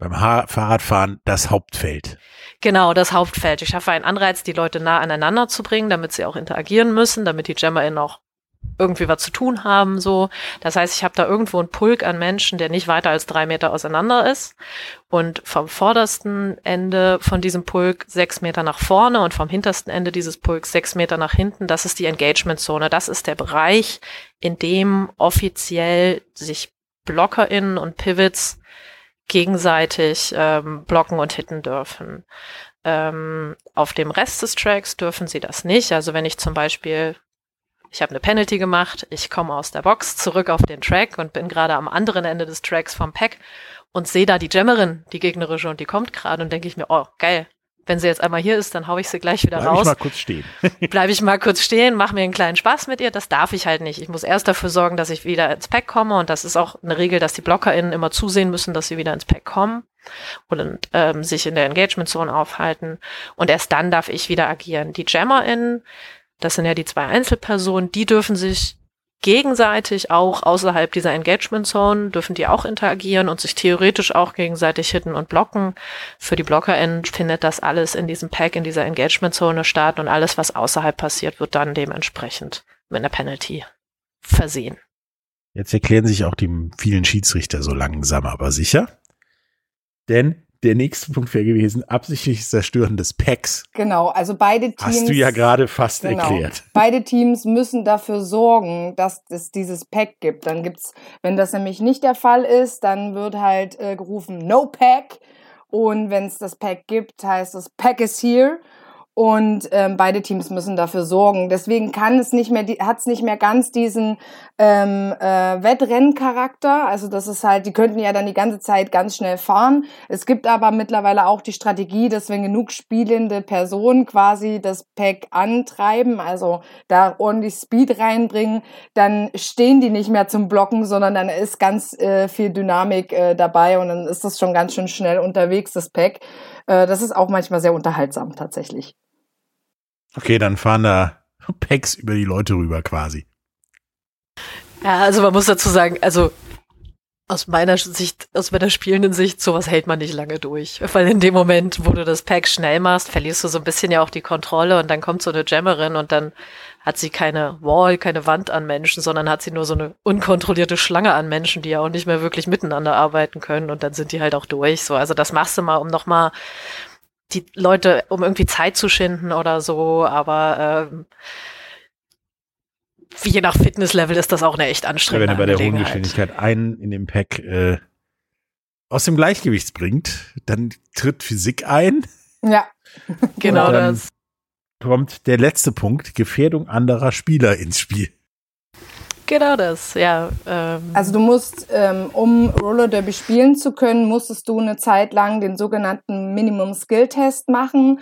[SPEAKER 2] beim ha Fahrradfahren das Hauptfeld.
[SPEAKER 3] Genau, das Hauptfeld. Ich schaffe einen Anreiz, die Leute nah aneinander zu bringen, damit sie auch interagieren müssen, damit die JammerInnen auch irgendwie was zu tun haben, so. Das heißt, ich habe da irgendwo einen Pulk an Menschen, der nicht weiter als drei Meter auseinander ist. Und vom vordersten Ende von diesem Pulk sechs Meter nach vorne und vom hintersten Ende dieses Pulks sechs Meter nach hinten, das ist die Engagement-Zone. Das ist der Bereich, in dem offiziell sich BlockerInnen und Pivots gegenseitig ähm, blocken und hitten dürfen. Ähm, auf dem Rest des Tracks dürfen sie das nicht. Also wenn ich zum Beispiel, ich habe eine Penalty gemacht, ich komme aus der Box zurück auf den Track und bin gerade am anderen Ende des Tracks vom Pack und sehe da die Jammerin, die gegnerische, und die kommt gerade und denke ich mir, oh, geil, wenn sie jetzt einmal hier ist, dann hau ich sie gleich wieder
[SPEAKER 2] Bleib
[SPEAKER 3] raus.
[SPEAKER 2] Bleib ich mal kurz stehen.
[SPEAKER 3] Bleib ich mal kurz stehen, mach mir einen kleinen Spaß mit ihr. Das darf ich halt nicht. Ich muss erst dafür sorgen, dass ich wieder ins Pack komme. Und das ist auch eine Regel, dass die BlockerInnen immer zusehen müssen, dass sie wieder ins Pack kommen und ähm, sich in der Engagement Zone aufhalten. Und erst dann darf ich wieder agieren. Die JammerInnen, das sind ja die zwei Einzelpersonen, die dürfen sich gegenseitig auch außerhalb dieser Engagement Zone dürfen die auch interagieren und sich theoretisch auch gegenseitig hitten und blocken. Für die BlockerInnen findet das alles in diesem Pack, in dieser Engagement Zone statt und alles, was außerhalb passiert, wird dann dementsprechend mit einer Penalty versehen.
[SPEAKER 2] Jetzt erklären sich auch die vielen Schiedsrichter so langsam, aber sicher. Denn der nächste Punkt wäre gewesen, absichtliches Zerstören des Packs.
[SPEAKER 4] Genau, also beide Teams.
[SPEAKER 2] Hast du ja gerade fast
[SPEAKER 4] genau,
[SPEAKER 2] erklärt.
[SPEAKER 4] Beide Teams müssen dafür sorgen, dass es dieses Pack gibt. Dann gibt's, wenn das nämlich nicht der Fall ist, dann wird halt äh, gerufen No Pack. Und wenn es das Pack gibt, heißt es Pack is here und ähm, beide Teams müssen dafür sorgen. Deswegen kann es nicht mehr, hat es nicht mehr ganz diesen ähm, äh, Wettrenncharakter. Also das ist halt, die könnten ja dann die ganze Zeit ganz schnell fahren. Es gibt aber mittlerweile auch die Strategie, dass wenn genug spielende Personen quasi das Pack antreiben, also da ordentlich Speed reinbringen, dann stehen die nicht mehr zum Blocken, sondern dann ist ganz äh, viel Dynamik äh, dabei und dann ist das schon ganz schön schnell unterwegs, das Pack. Äh, das ist auch manchmal sehr unterhaltsam tatsächlich.
[SPEAKER 2] Okay, dann fahren da Packs über die Leute rüber quasi.
[SPEAKER 3] Ja, also man muss dazu sagen, also aus meiner Sicht, aus meiner spielenden Sicht, sowas hält man nicht lange durch. Weil in dem Moment, wo du das Pack schnell machst, verlierst du so ein bisschen ja auch die Kontrolle und dann kommt so eine Jammerin und dann hat sie keine Wall, keine Wand an Menschen, sondern hat sie nur so eine unkontrollierte Schlange an Menschen, die ja auch nicht mehr wirklich miteinander arbeiten können und dann sind die halt auch durch. So, also das machst du mal, um nochmal die Leute, um irgendwie Zeit zu schinden oder so, aber ähm, je nach Fitnesslevel ist das auch eine echt anstrengende
[SPEAKER 2] Wenn er bei der hohen. Geschwindigkeit einen in dem Pack äh, aus dem Gleichgewicht bringt, dann tritt Physik ein.
[SPEAKER 4] Ja,
[SPEAKER 3] Genau das.
[SPEAKER 2] Kommt der letzte Punkt, Gefährdung anderer Spieler ins Spiel.
[SPEAKER 3] Genau das, ja. Ähm,
[SPEAKER 4] Also du musst, ähm, um Roller Derby spielen zu können, musstest du eine Zeit lang den sogenannten Minimum Skill Test machen,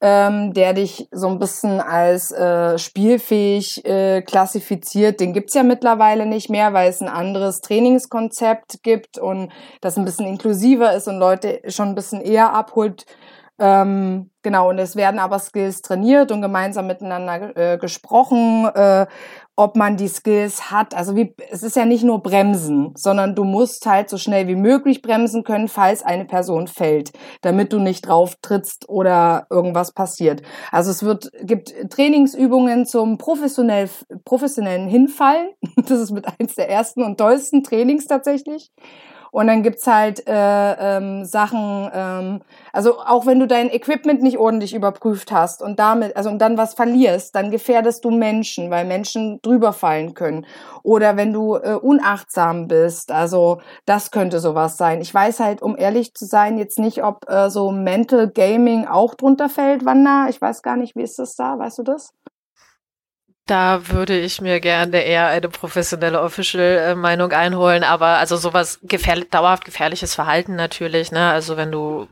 [SPEAKER 4] ähm, der dich so ein bisschen als äh, spielfähig äh, klassifiziert. Den gibt's ja mittlerweile nicht mehr, weil es ein anderes Trainingskonzept gibt und das ein bisschen inklusiver ist und Leute schon ein bisschen eher abholt. Ähm, genau, und es werden aber Skills trainiert und gemeinsam miteinander äh, gesprochen, äh, ob man die Skills hat. Also wie, es ist ja nicht nur Bremsen, sondern du musst halt so schnell wie möglich bremsen können, falls eine Person fällt, damit du nicht drauf trittst oder irgendwas passiert. Also es wird, gibt Trainingsübungen zum professionell, professionellen Hinfallen. Das ist mit eins der ersten und tollsten Trainings tatsächlich. Und dann gibt's halt äh, ähm, Sachen, ähm, also auch wenn du dein Equipment nicht ordentlich überprüft hast und damit, also und dann was verlierst, dann gefährdest du Menschen, weil Menschen drüber fallen können. Oder wenn du äh, unachtsam bist, also das könnte sowas sein. Ich weiß halt, um ehrlich zu sein, jetzt nicht, ob äh, so Mental Gaming auch drunter fällt, Wanda. Ich weiß gar nicht, wie ist das da? Weißt du das?
[SPEAKER 3] Da würde ich mir gerne eher eine professionelle Official-Meinung einholen, aber also sowas gefährlich, dauerhaft gefährliches Verhalten natürlich, ne? Also wenn du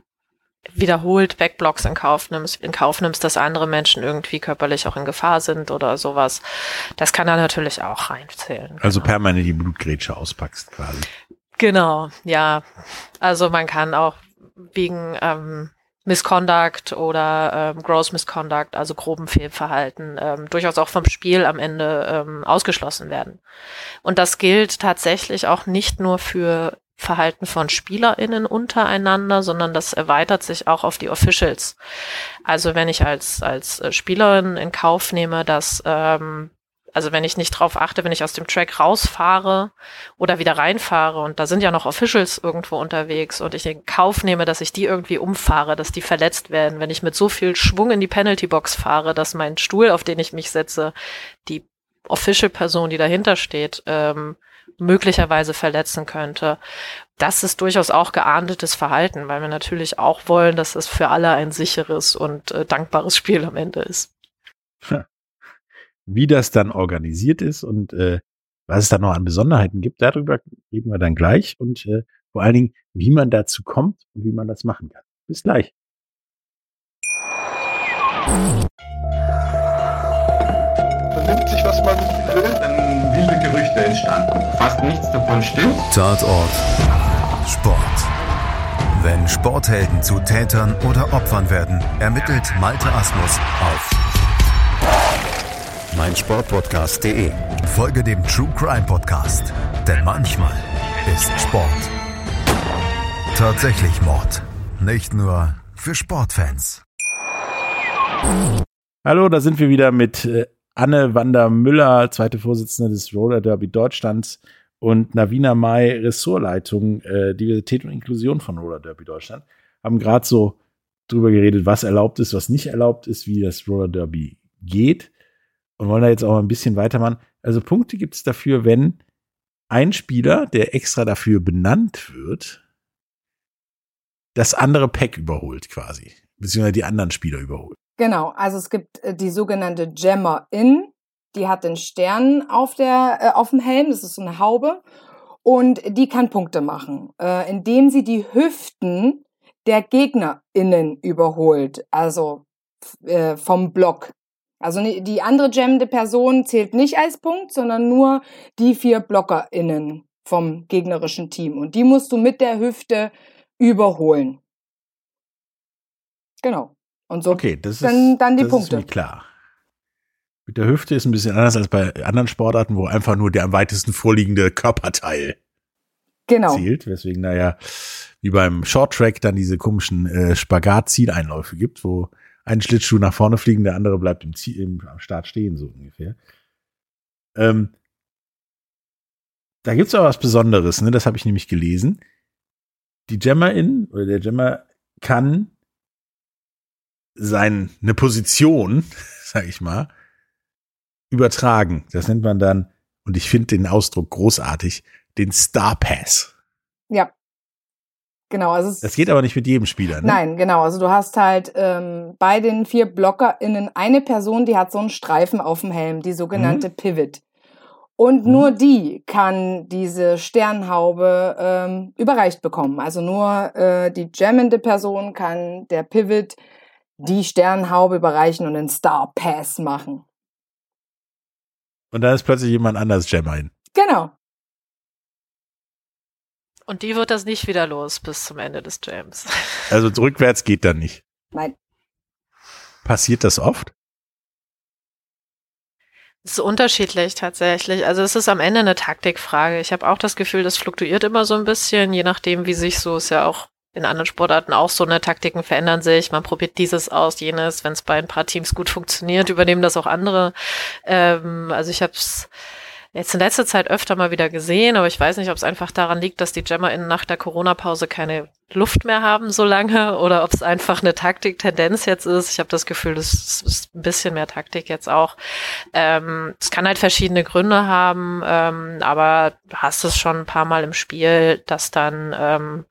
[SPEAKER 3] wiederholt Backblocks in Kauf nimmst, in Kauf nimmst, dass andere Menschen irgendwie körperlich auch in Gefahr sind oder sowas, das kann da natürlich auch reinzählen.
[SPEAKER 2] Also
[SPEAKER 3] genau.
[SPEAKER 2] permanent die Blutgrätsche auspackst quasi.
[SPEAKER 3] Genau, ja. Also man kann auch wegen ähm, Misconduct oder ähm, Gross Misconduct, also groben Fehlverhalten, ähm, durchaus auch vom Spiel am Ende ähm, ausgeschlossen werden. Und das gilt tatsächlich auch nicht nur für Verhalten von SpielerInnen untereinander, sondern das erweitert sich auch auf die Officials. Also wenn ich als, als äh, Spielerin in Kauf nehme, dass ähm, also wenn ich nicht drauf achte, wenn ich aus dem Track rausfahre oder wieder reinfahre und da sind ja noch Officials irgendwo unterwegs und ich in Kauf nehme, dass ich die irgendwie umfahre, dass die verletzt werden, wenn ich mit so viel Schwung in die Penalty Box fahre, dass mein Stuhl, auf den ich mich setze, die Official-Person, die dahinter steht, ähm, möglicherweise verletzen könnte. Das ist durchaus auch geahndetes Verhalten, weil wir natürlich auch wollen, dass es für alle ein sicheres und äh, dankbares Spiel am Ende ist.
[SPEAKER 2] Wie das dann organisiert ist und äh, was es da noch an Besonderheiten gibt, darüber reden wir dann gleich und äh, vor allen Dingen, wie man dazu kommt und wie man das machen kann. Bis gleich.
[SPEAKER 5] vernimmt sich, was man will, dann wilde Gerüchte entstanden. Fast nichts davon stimmt.
[SPEAKER 1] Tatort Sport. Wenn Sporthelden zu Tätern oder Opfern werden, ermittelt Malte Asmus auf meinsportpodcast.de. Folge dem True Crime Podcast, denn manchmal ist Sport tatsächlich Mord. Nicht nur für Sportfans.
[SPEAKER 2] Hallo, da sind wir wieder mit äh, Anne Wander Müller, zweite Vorsitzende des Roller Derby Deutschlands und Navina Mai, Ressortleitung äh, Diversität und Inklusion von Roller Derby Deutschland. Haben gerade so drüber geredet, was erlaubt ist, was nicht erlaubt ist, wie das Roller Derby geht und wollen da jetzt auch ein bisschen weitermachen. Also Punkte gibt es dafür, wenn ein Spieler, der extra dafür benannt wird, das andere Pack überholt quasi, beziehungsweise die anderen Spieler überholt.
[SPEAKER 4] Genau, also es gibt äh, die sogenannte Gemmer-In, die hat den Stern auf, der, äh, auf dem Helm, das ist so eine Haube, und die kann Punkte machen, äh, indem sie die Hüften der GegnerInnen überholt, also äh, vom Block. Also die andere gemmende Person zählt nicht als Punkt, sondern nur die vier BlockerInnen vom gegnerischen Team. Und die musst du mit der Hüfte überholen. Genau. Und so
[SPEAKER 2] Okay, das ist,
[SPEAKER 4] dann, dann die
[SPEAKER 2] das
[SPEAKER 4] Punkte.
[SPEAKER 2] ist mir klar. Mit der Hüfte ist ein bisschen anders als bei anderen Sportarten, wo einfach nur der am weitesten vorliegende Körperteil
[SPEAKER 4] genau.
[SPEAKER 2] zählt. Weswegen, naja, wie beim Short Track dann diese komischen äh, Spagat-Zieleinläufe gibt, wo ein Schlittschuh nach vorne fliegen, der andere bleibt im, Ziel, im am Start stehen, so ungefähr. Ähm, da gibt's aber was Besonderes, ne? Das habe ich nämlich gelesen. Die Gemmerin oder der Gemmer kann seine Position, sag ich mal, übertragen. Das nennt man dann, und ich finde den Ausdruck großartig, den Star Pass.
[SPEAKER 4] Ja. Genau, also es,
[SPEAKER 2] Das geht aber nicht mit jedem Spieler, ne?
[SPEAKER 4] Nein, genau. Also du hast halt ähm, bei den vier BlockerInnen eine Person, die hat so einen Streifen auf dem Helm, die sogenannte Pivot. Und
[SPEAKER 2] Mhm.
[SPEAKER 4] nur die kann diese Sternhaube ähm, überreicht bekommen. Also nur äh, die jammende Person kann der Pivot die Sternhaube überreichen und den Star Pass machen.
[SPEAKER 2] Und dann ist plötzlich jemand anders Jammerin.
[SPEAKER 4] Genau.
[SPEAKER 3] Und die wird das nicht wieder los bis zum Ende des Jams.
[SPEAKER 2] Also rückwärts geht dann nicht.
[SPEAKER 4] Nein.
[SPEAKER 2] Passiert das oft?
[SPEAKER 3] Es ist unterschiedlich tatsächlich. Also es ist am Ende eine Taktikfrage. Ich habe auch das Gefühl, das fluktuiert immer so ein bisschen, je nachdem, wie sich so ist ja auch in anderen Sportarten auch so eine Taktiken verändern sich. Man probiert dieses aus, jenes. Wenn es bei ein paar Teams gut funktioniert, übernehmen das auch andere. Ähm, also ich habe es jetzt in letzter Zeit öfter mal wieder gesehen, aber ich weiß nicht, ob es einfach daran liegt, dass die JammerInnen nach der Corona-Pause keine Luft mehr haben so lange oder ob es einfach eine Taktiktendenz jetzt ist. Ich habe das Gefühl, das ist ein bisschen mehr Taktik jetzt auch. Ähm, es kann halt verschiedene Gründe haben, ähm, aber du hast es schon ein paar Mal im Spiel, dass dann ähm,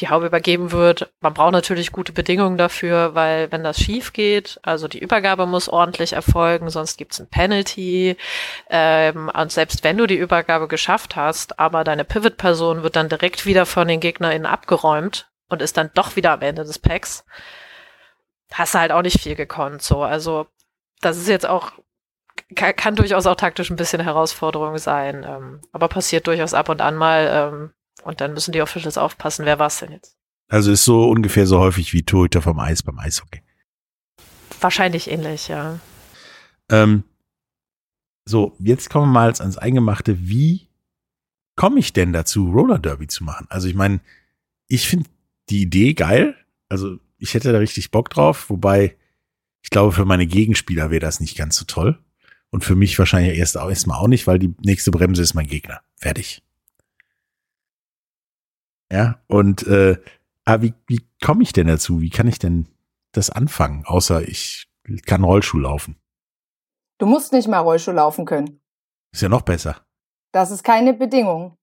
[SPEAKER 3] die Haube übergeben wird. Man braucht natürlich gute Bedingungen dafür, weil wenn das schief geht, also die Übergabe muss ordentlich erfolgen, sonst gibt's ein Penalty. Ähm, und selbst wenn du die Übergabe geschafft hast, aber deine Pivot-Person wird dann direkt wieder von den GegnerInnen abgeräumt und ist dann doch wieder am Ende des Packs, hast du halt auch nicht viel gekonnt. So, also das ist jetzt auch kann, kann durchaus auch taktisch ein bisschen Herausforderung sein, ähm, aber passiert durchaus ab und an mal. Ähm, und dann müssen die Officials aufpassen, wer war's denn jetzt?
[SPEAKER 2] Also ist so ungefähr so häufig wie Torhüter vom Eis beim Eishockey.
[SPEAKER 3] Wahrscheinlich ähnlich, ja.
[SPEAKER 2] Ähm, so, jetzt kommen wir mal ans Eingemachte. Wie komme ich denn dazu, Roller Derby zu machen? Also ich meine, ich finde die Idee geil. Also ich hätte da richtig Bock drauf, wobei ich glaube, für meine Gegenspieler wäre das nicht ganz so toll. Und für mich wahrscheinlich erst auch erstmal auch nicht, weil die nächste Bremse ist mein Gegner. Fertig. Ja, und äh, aber wie, wie komme ich denn dazu? Wie kann ich denn das anfangen? Außer ich kann Rollschuh laufen.
[SPEAKER 4] Du musst nicht mal Rollschuh laufen können.
[SPEAKER 2] Ist ja noch besser.
[SPEAKER 4] Das ist keine Bedingung.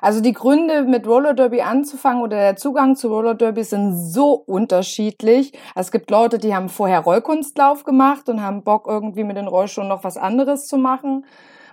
[SPEAKER 4] Also die Gründe, mit Roller Derby anzufangen oder der Zugang zu Roller Derby sind so unterschiedlich. Es gibt Leute, die haben vorher Rollkunstlauf gemacht und haben Bock, irgendwie mit den Rollschuhen noch was anderes zu machen.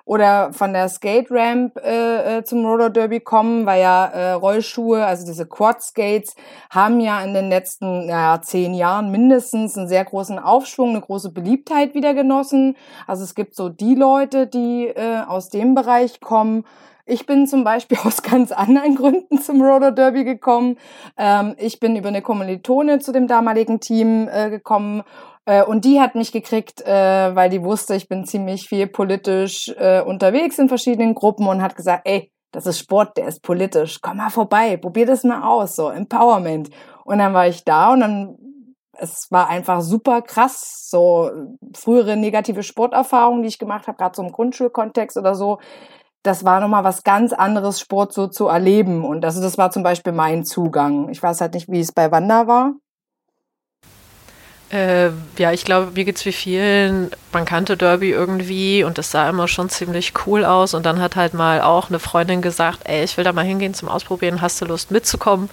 [SPEAKER 4] Oder von der Skate Ramp äh, äh, zum Roller Derby kommen, weil ja äh, Rollschuhe, also diese Quad Skates, haben ja in den letzten naja, zehn Jahren mindestens einen sehr großen Aufschwung, eine große Beliebtheit wieder genossen. Also es gibt so die Leute, die äh, aus dem Bereich kommen. Ich bin zum Beispiel aus ganz anderen Gründen zum Roller Derby gekommen. Ähm, ich bin über eine Kommilitone zu dem damaligen Team äh, gekommen äh, und die hat mich gekriegt, äh, weil die wusste, ich bin ziemlich viel politisch äh, unterwegs in verschiedenen Gruppen und hat gesagt, ey, das ist Sport, der ist politisch. Komm mal vorbei, probier das mal aus, so Empowerment. Und dann war ich da und dann es war einfach super krass, so frühere negative Sporterfahrungen, die ich gemacht habe, gerade so im Grundschulkontext oder so. Das war nochmal was ganz anderes, Sport so zu erleben. Und also das war zum Beispiel mein Zugang. Ich weiß halt nicht, wie es bei Wanda war.
[SPEAKER 3] Äh, ja, ich glaube, mir geht's wie vielen. Man kannte Derby irgendwie und es sah immer schon ziemlich cool aus. Und dann hat halt mal auch eine Freundin gesagt, ey, ich will da mal hingehen zum Ausprobieren, hast du Lust mitzukommen?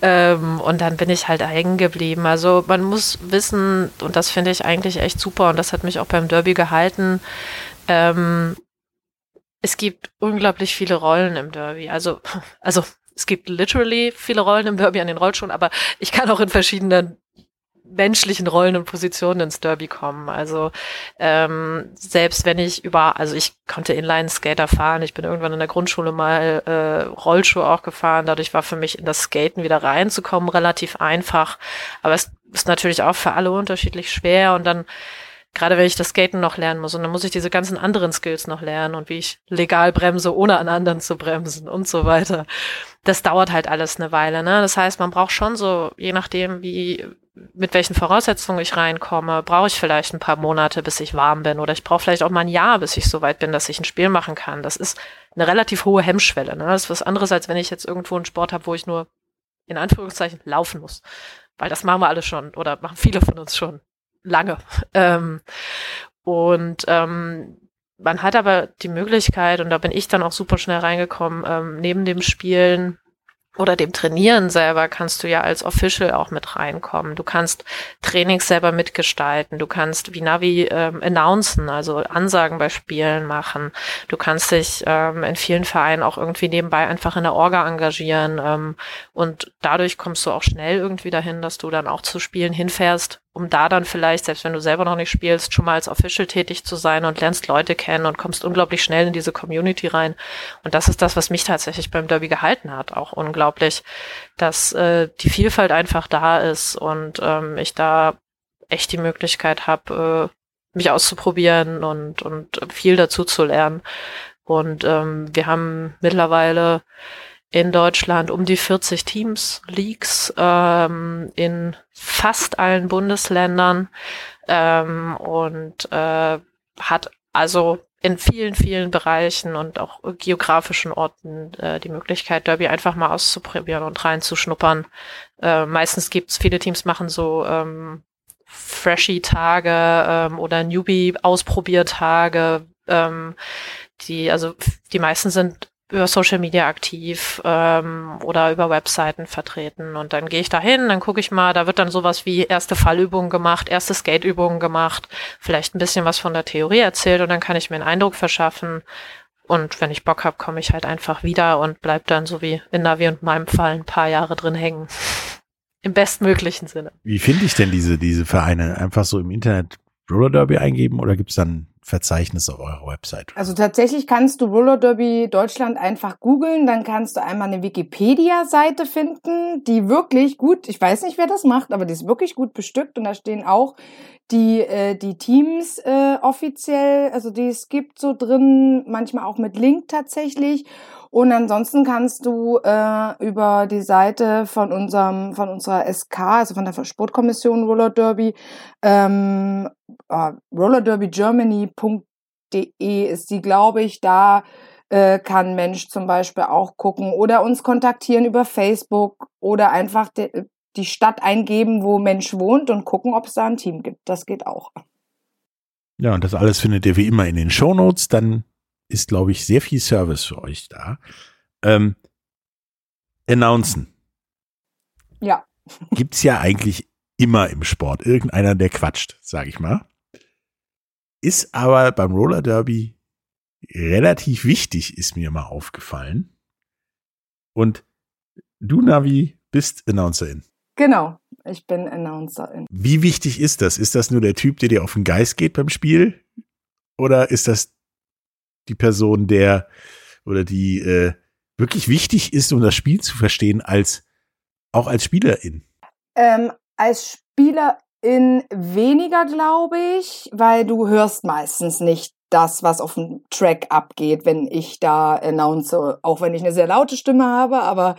[SPEAKER 3] Ähm, und dann bin ich halt hängen geblieben. Also man muss wissen, und das finde ich eigentlich echt super, und das hat mich auch beim Derby gehalten, ähm, es gibt unglaublich viele Rollen im Derby. Also, also es gibt literally viele Rollen im Derby an den Rollschuhen, aber ich kann auch in verschiedenen menschlichen Rollen und Positionen ins Derby kommen. Also ähm, selbst wenn ich über, also ich konnte Inline-Skater fahren, ich bin irgendwann in der Grundschule mal äh, Rollschuhe auch gefahren, dadurch war für mich in das Skaten wieder reinzukommen relativ einfach. Aber es ist natürlich auch für alle unterschiedlich schwer und dann gerade wenn ich das Skaten noch lernen muss und dann muss ich diese ganzen anderen Skills noch lernen und wie ich legal bremse, ohne an anderen zu bremsen und so weiter. Das dauert halt alles eine Weile, ne? Das heißt, man braucht schon so, je nachdem, wie, mit welchen Voraussetzungen ich reinkomme, brauche ich vielleicht ein paar Monate, bis ich warm bin oder ich brauche vielleicht auch mal ein Jahr, bis ich so weit bin, dass ich ein Spiel machen kann. Das ist eine relativ hohe Hemmschwelle, ne? Das ist was anderes, als wenn ich jetzt irgendwo einen Sport habe, wo ich nur in Anführungszeichen laufen muss. Weil das machen wir alle schon oder machen viele von uns schon. Lange. Ähm, und ähm, man hat aber die Möglichkeit, und da bin ich dann auch super schnell reingekommen, ähm, neben dem Spielen oder dem Trainieren selber kannst du ja als Official auch mit reinkommen. Du kannst Trainings selber mitgestalten. Du kannst wie Navi ähm, announcen, also Ansagen bei Spielen machen. Du kannst dich ähm, in vielen Vereinen auch irgendwie nebenbei einfach in der Orga engagieren. Ähm, und dadurch kommst du auch schnell irgendwie dahin, dass du dann auch zu Spielen hinfährst, um da dann vielleicht, selbst wenn du selber noch nicht spielst, schon mal als Official tätig zu sein und lernst Leute kennen und kommst unglaublich schnell in diese Community rein. Und das ist das, was mich tatsächlich beim Derby gehalten hat. Auch unglaublich, dass äh, die Vielfalt einfach da ist und ähm, ich da echt die Möglichkeit habe, äh, mich auszuprobieren und, und viel dazu zu lernen. Und ähm, wir haben mittlerweile in Deutschland um die 40 Teams, Leagues ähm, in fast allen Bundesländern ähm, und äh, hat also in vielen, vielen Bereichen und auch geografischen Orten äh, die Möglichkeit, Derby einfach mal auszuprobieren und reinzuschnuppern. Äh, meistens gibt's viele Teams machen so ähm, Freshy-Tage ähm, oder Newbie-Ausprobiertage. Ähm, die, also die meisten sind über Social Media aktiv ähm, oder über Webseiten vertreten. Und dann gehe ich da hin, dann gucke ich mal, da wird dann sowas wie erste Fallübungen gemacht, erste Skateübungen gemacht, vielleicht ein bisschen was von der Theorie erzählt und dann kann ich mir einen Eindruck verschaffen. Und wenn ich Bock habe, komme ich halt einfach wieder und bleib dann so wie in Navi und meinem Fall ein paar Jahre drin hängen. Im bestmöglichen Sinne.
[SPEAKER 2] Wie finde ich denn diese, diese Vereine? Einfach so im Internet Roller Derby eingeben oder gibt's dann Verzeichnis auf eurer Website?
[SPEAKER 4] Also tatsächlich kannst du Roller Derby Deutschland einfach googeln, dann kannst du einmal eine Wikipedia-Seite finden, die wirklich gut, ich weiß nicht, wer das macht, aber die ist wirklich gut bestückt und da stehen auch die, äh, die Teams äh, offiziell, also die es gibt so drin, manchmal auch mit Link tatsächlich. Und ansonsten kannst du äh, über die Seite von unserem, von unserer SK, also von der Sportkommission Roller Derby, ähm, äh, rollerderbygermany.de ist die, glaube ich, da äh, kann Mensch zum Beispiel auch gucken oder uns kontaktieren über Facebook oder einfach de, die Stadt eingeben, wo Mensch wohnt und gucken, ob es da ein Team gibt. Das geht auch.
[SPEAKER 2] Ja, und das alles findet ihr wie immer in den Show Notes. Dann ist, glaube ich, sehr viel Service für euch da. Ähm, announcen.
[SPEAKER 4] Ja.
[SPEAKER 2] Gibt's ja eigentlich immer im Sport. Irgendeiner, der quatscht, sage ich mal. Ist aber beim Roller Derby relativ wichtig, ist mir mal aufgefallen. Und du, Navi, bist Announcerin.
[SPEAKER 4] Genau, ich bin Announcerin.
[SPEAKER 2] Wie wichtig ist das? Ist das nur der Typ, der dir auf den Geist geht beim Spiel? Oder ist das die Person, der oder die äh, wirklich wichtig ist, um das Spiel zu verstehen, als auch als Spielerin?
[SPEAKER 4] Ähm, als Spielerin weniger, glaube ich, weil du hörst meistens nicht das, was auf dem Track abgeht, wenn ich da announce, auch wenn ich eine sehr laute Stimme habe, aber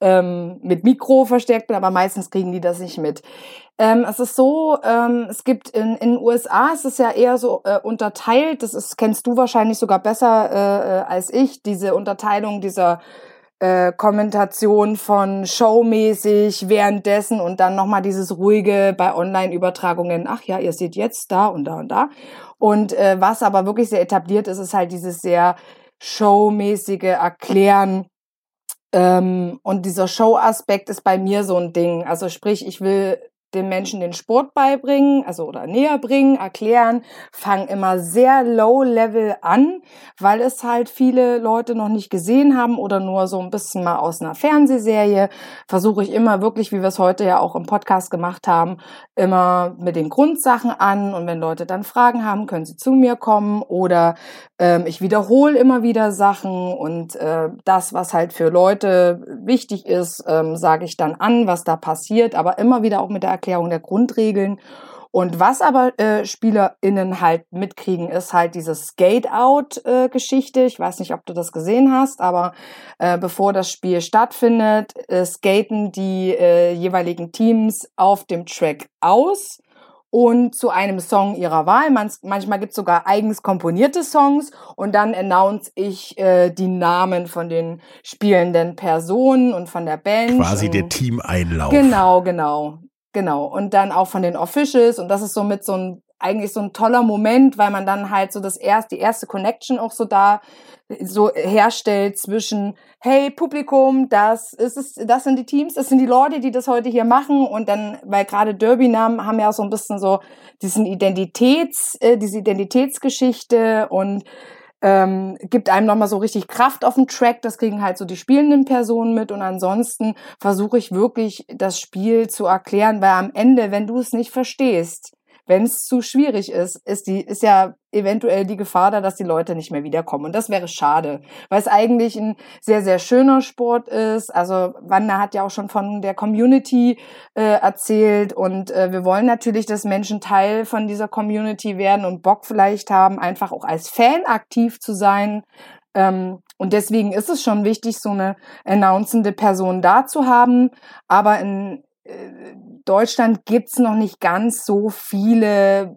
[SPEAKER 4] ähm, mit Mikro verstärkt bin, aber meistens kriegen die das nicht mit. Ähm, es ist so, ähm, es gibt in, den USA, es ist ja eher so äh, unterteilt, das ist, kennst du wahrscheinlich sogar besser äh, äh, als ich, diese Unterteilung dieser äh, Kommentation von showmäßig währenddessen und dann nochmal dieses ruhige bei Online-Übertragungen, ach ja, ihr seht jetzt da und da und da. Und äh, was aber wirklich sehr etabliert ist, ist halt dieses sehr showmäßige Erklären und dieser Show-Aspekt ist bei mir so ein Ding. Also sprich, ich will den Menschen den Sport beibringen, also oder näher bringen, erklären, fangen immer sehr low level an, weil es halt viele Leute noch nicht gesehen haben oder nur so ein bisschen mal aus einer Fernsehserie. Versuche ich immer wirklich, wie wir es heute ja auch im Podcast gemacht haben, immer mit den Grundsachen an und wenn Leute dann Fragen haben, können sie zu mir kommen oder ähm, ich wiederhole immer wieder Sachen und äh, das, was halt für Leute wichtig ist, ähm, sage ich dann an, was da passiert, aber immer wieder auch mit der Erklärung der Grundregeln. Und was aber äh, SpielerInnen halt mitkriegen, ist halt diese Skate-Out-Geschichte. Äh, ich weiß nicht, ob du das gesehen hast, aber äh, bevor das Spiel stattfindet, äh, skaten die äh, jeweiligen Teams auf dem Track aus und zu einem Song ihrer Wahl. Man, manchmal gibt es sogar eigens komponierte Songs und dann announce ich äh, die Namen von den spielenden Personen und von der Band.
[SPEAKER 2] Quasi der Teameinlauf.
[SPEAKER 4] Genau, genau. Genau. Und dann auch von den Officials. Und das ist somit so ein eigentlich so ein toller Moment, weil man dann halt so das erste, die erste Connection auch so da so herstellt zwischen, hey Publikum, das ist es, das sind die Teams, das sind die Leute, die das heute hier machen. Und dann, weil gerade Derby-Namen haben ja auch so ein bisschen so diesen Identitäts, äh, diese Identitätsgeschichte. Und ähm, gibt einem nochmal so richtig Kraft auf dem Track. Das kriegen halt so die spielenden Personen mit. Und ansonsten versuche ich wirklich das Spiel zu erklären, weil am Ende, wenn du es nicht verstehst, wenn es zu schwierig ist, ist die, ist ja eventuell die Gefahr da, dass die Leute nicht mehr wiederkommen. Und das wäre schade, weil es eigentlich ein sehr, sehr schöner Sport ist. Also Wanda hat ja auch schon von der Community äh, erzählt und äh, wir wollen natürlich, dass Menschen Teil von dieser Community werden und Bock vielleicht haben, einfach auch als Fan aktiv zu sein. Ähm, und deswegen ist es schon wichtig, so eine announcende Person da zu haben. Aber in, Deutschland gibt's noch nicht ganz so viele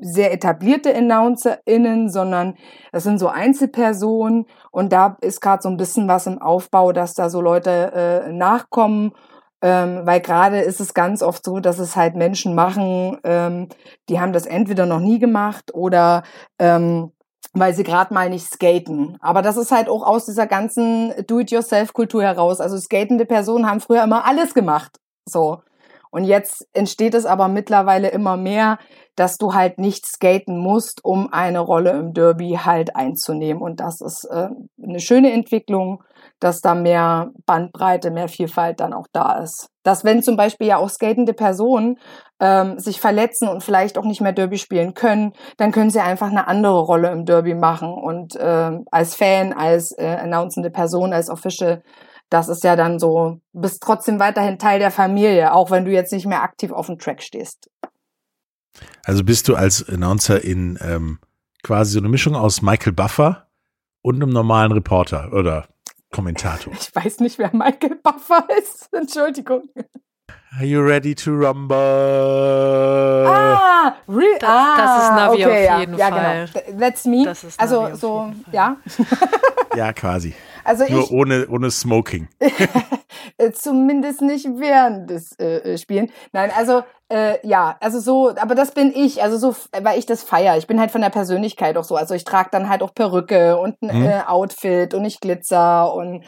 [SPEAKER 4] sehr etablierte AnnouncerInnen, sondern das sind so Einzelpersonen und da ist gerade so ein bisschen was im Aufbau, dass da so Leute äh, nachkommen, ähm, weil gerade ist es ganz oft so, dass es halt Menschen machen, ähm, die haben das entweder noch nie gemacht oder ähm, weil sie gerade mal nicht skaten. Aber das ist halt auch aus dieser ganzen Do-it-yourself-Kultur heraus. Also skatende Personen haben früher immer alles gemacht. So. Und jetzt entsteht es aber mittlerweile immer mehr, dass du halt nicht skaten musst, um eine Rolle im Derby halt einzunehmen. Und das ist äh, eine schöne Entwicklung, dass da mehr Bandbreite, mehr Vielfalt dann auch da ist. Dass wenn zum Beispiel ja auch skatende Personen ähm, sich verletzen und vielleicht auch nicht mehr Derby spielen können, dann können sie einfach eine andere Rolle im Derby machen und äh, als Fan, als äh, announcende Person, als Official das ist ja dann so, bist trotzdem weiterhin Teil der Familie, auch wenn du jetzt nicht mehr aktiv auf dem Track stehst.
[SPEAKER 2] Also bist du als Announcer in ähm, quasi so eine Mischung aus Michael Buffer und einem normalen Reporter oder Kommentator.
[SPEAKER 4] Ich weiß nicht, wer Michael Buffer ist. Entschuldigung.
[SPEAKER 2] Are you ready to rumble?
[SPEAKER 4] Ah, real,
[SPEAKER 3] Das,
[SPEAKER 4] ah,
[SPEAKER 3] das ist Navi
[SPEAKER 4] okay,
[SPEAKER 3] auf jeden
[SPEAKER 4] ja,
[SPEAKER 3] Fall.
[SPEAKER 4] Ja, genau. That's me.
[SPEAKER 3] Das ist Navi
[SPEAKER 4] also
[SPEAKER 3] auf
[SPEAKER 4] so, ja.
[SPEAKER 2] Ja, quasi.
[SPEAKER 4] Also
[SPEAKER 2] Nur
[SPEAKER 4] ich
[SPEAKER 2] ohne, ohne Smoking.
[SPEAKER 4] äh, zumindest nicht während des äh, Spielen. Nein, also äh, ja, also so, aber das bin ich, also so, weil ich das feier. Ich bin halt von der Persönlichkeit auch so. Also ich trage dann halt auch Perücke und ein
[SPEAKER 2] Mhm.
[SPEAKER 4] äh, Outfit und ich glitzer und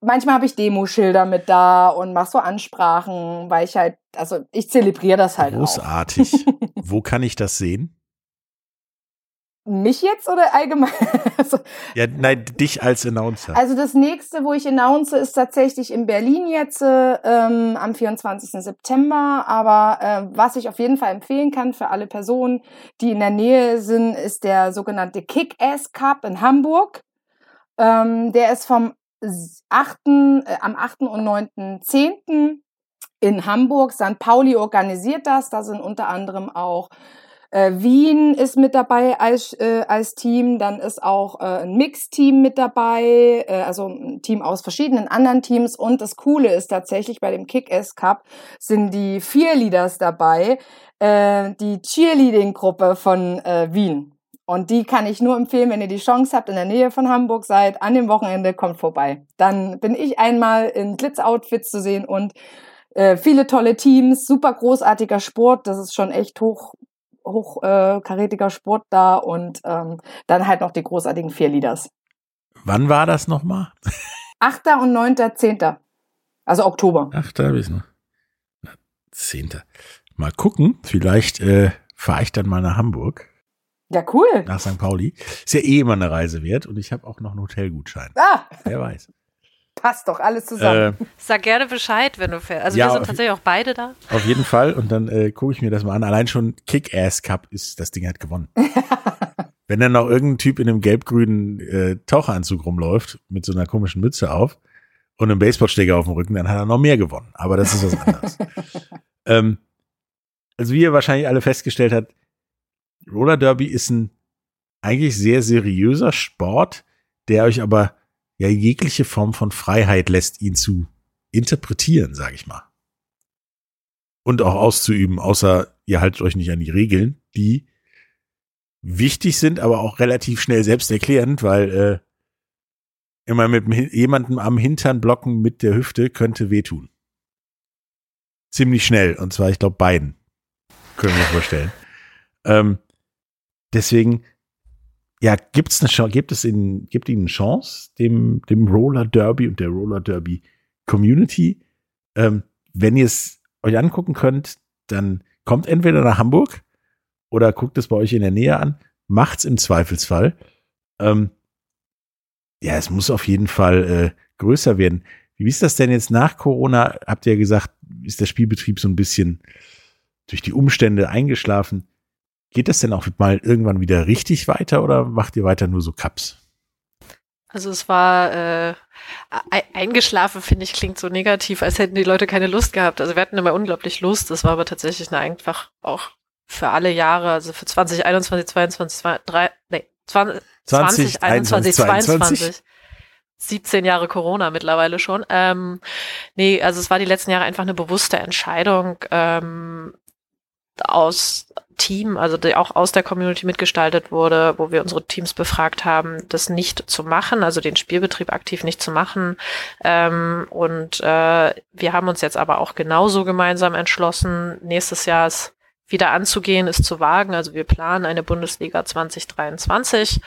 [SPEAKER 4] manchmal habe ich Demoschilder mit da und mach so Ansprachen, weil ich halt, also ich zelebriere das halt auch.
[SPEAKER 2] Großartig. Wo kann ich das sehen?
[SPEAKER 4] Mich jetzt oder allgemein? also,
[SPEAKER 2] Ja, nein, dich als Announcer.
[SPEAKER 4] Also das nächste, wo ich announce, ist tatsächlich in Berlin jetzt äh, ähm, am 24. September. Aber äh, was ich auf jeden Fall empfehlen kann für alle Personen, die in der Nähe sind, ist der sogenannte Kick-Ass Cup in Hamburg. Ähm, der ist vom 8., äh, am 8. und 9.10. in Hamburg. St. Pauli organisiert das. Da sind unter anderem auch äh, Wien ist mit dabei als, äh, als Team, dann ist auch äh, ein Mix-Team mit dabei, äh, also ein Team aus verschiedenen anderen Teams. Und das Coole ist tatsächlich bei dem Kick-Ass Cup sind die vier Leaders dabei, äh, die Cheerleading-Gruppe von äh, Wien. Und die kann ich nur empfehlen, wenn ihr die Chance habt, in der Nähe von Hamburg seid, an dem Wochenende kommt vorbei. Dann bin ich einmal in Glitz-Outfits zu sehen und äh, viele tolle Teams, super großartiger Sport, das ist schon echt hoch hochkarätiger äh, Sport da und ähm, dann halt noch die großartigen vier Leaders.
[SPEAKER 2] Wann war das nochmal?
[SPEAKER 4] 8. und 9. 10. Also Oktober.
[SPEAKER 2] Ach, da hab ich's noch. Na, Zehnter. Mal gucken. Vielleicht äh, fahre ich dann mal nach Hamburg,
[SPEAKER 4] Ja, cool.
[SPEAKER 2] nach St. Pauli. Ist ja eh immer eine Reise wert und ich habe auch noch einen Hotelgutschein.
[SPEAKER 4] Ah,
[SPEAKER 2] Wer weiß.
[SPEAKER 4] Passt doch alles zusammen.
[SPEAKER 2] Äh,
[SPEAKER 3] Sag gerne Bescheid, wenn du fährst. Also
[SPEAKER 2] Ja,
[SPEAKER 3] wir sind tatsächlich auch beide da.
[SPEAKER 2] auf jeden Fall. Und dann äh, gucke ich mir das mal an. Allein schon Kick-Ass Cup ist, das Ding hat gewonnen. Wenn dann noch irgendein Typ in einem gelb-grünen äh, Taucheranzug rumläuft, mit so einer komischen Mütze auf und einem Baseballschläger auf dem Rücken, dann hat er noch mehr gewonnen. Aber das ist was anderes. ähm, also wie ihr wahrscheinlich alle festgestellt habt, Roller Derby ist ein eigentlich sehr seriöser Sport, der euch aber ja jegliche Form von Freiheit lässt, ihn zu interpretieren, sage ich mal. Und auch auszuüben, außer ihr haltet euch nicht an die Regeln, die wichtig sind, aber auch relativ schnell selbsterklärend, weil äh, immer mit jemandem am Hintern blocken mit der Hüfte könnte wehtun. ziemlich schnell. Und zwar, ich glaube, beiden. Können wir vorstellen. Ähm, deswegen, ja, gibt's eine Chance, gibt es in, gibt ihnen eine Chance, dem, dem Roller Derby und der Roller Derby Community. Ähm, wenn ihr es euch angucken könnt, dann kommt entweder nach Hamburg oder guckt es bei euch in der Nähe an. Macht's im Zweifelsfall. Ähm, ja, es muss auf jeden Fall äh, größer werden. Wie ist das denn jetzt nach Corona? Habt ihr ja gesagt, ist der Spielbetrieb so ein bisschen durch die Umstände eingeschlafen. Geht das denn auch mal irgendwann wieder richtig weiter oder macht ihr weiter nur so Cups?
[SPEAKER 3] Also es war äh, eingeschlafen, finde ich, klingt so negativ, als hätten die Leute keine Lust gehabt. Also wir hatten immer unglaublich Lust. Das war aber tatsächlich eine einfach auch für alle Jahre, also für 2021, 2022, 2023, nee, 20, 20, 2021, 2022. 17 Jahre Corona mittlerweile schon. Ähm, nee, also es war die letzten Jahre einfach eine bewusste Entscheidung ähm, aus Team, also die auch aus der Community mitgestaltet wurde, wo wir unsere Teams befragt haben, das nicht zu machen, also den Spielbetrieb aktiv nicht zu machen. Ähm, und äh, wir haben uns jetzt aber auch genauso gemeinsam entschlossen, nächstes Jahr es wieder anzugehen, ist zu wagen. Also wir planen eine Bundesliga 2023.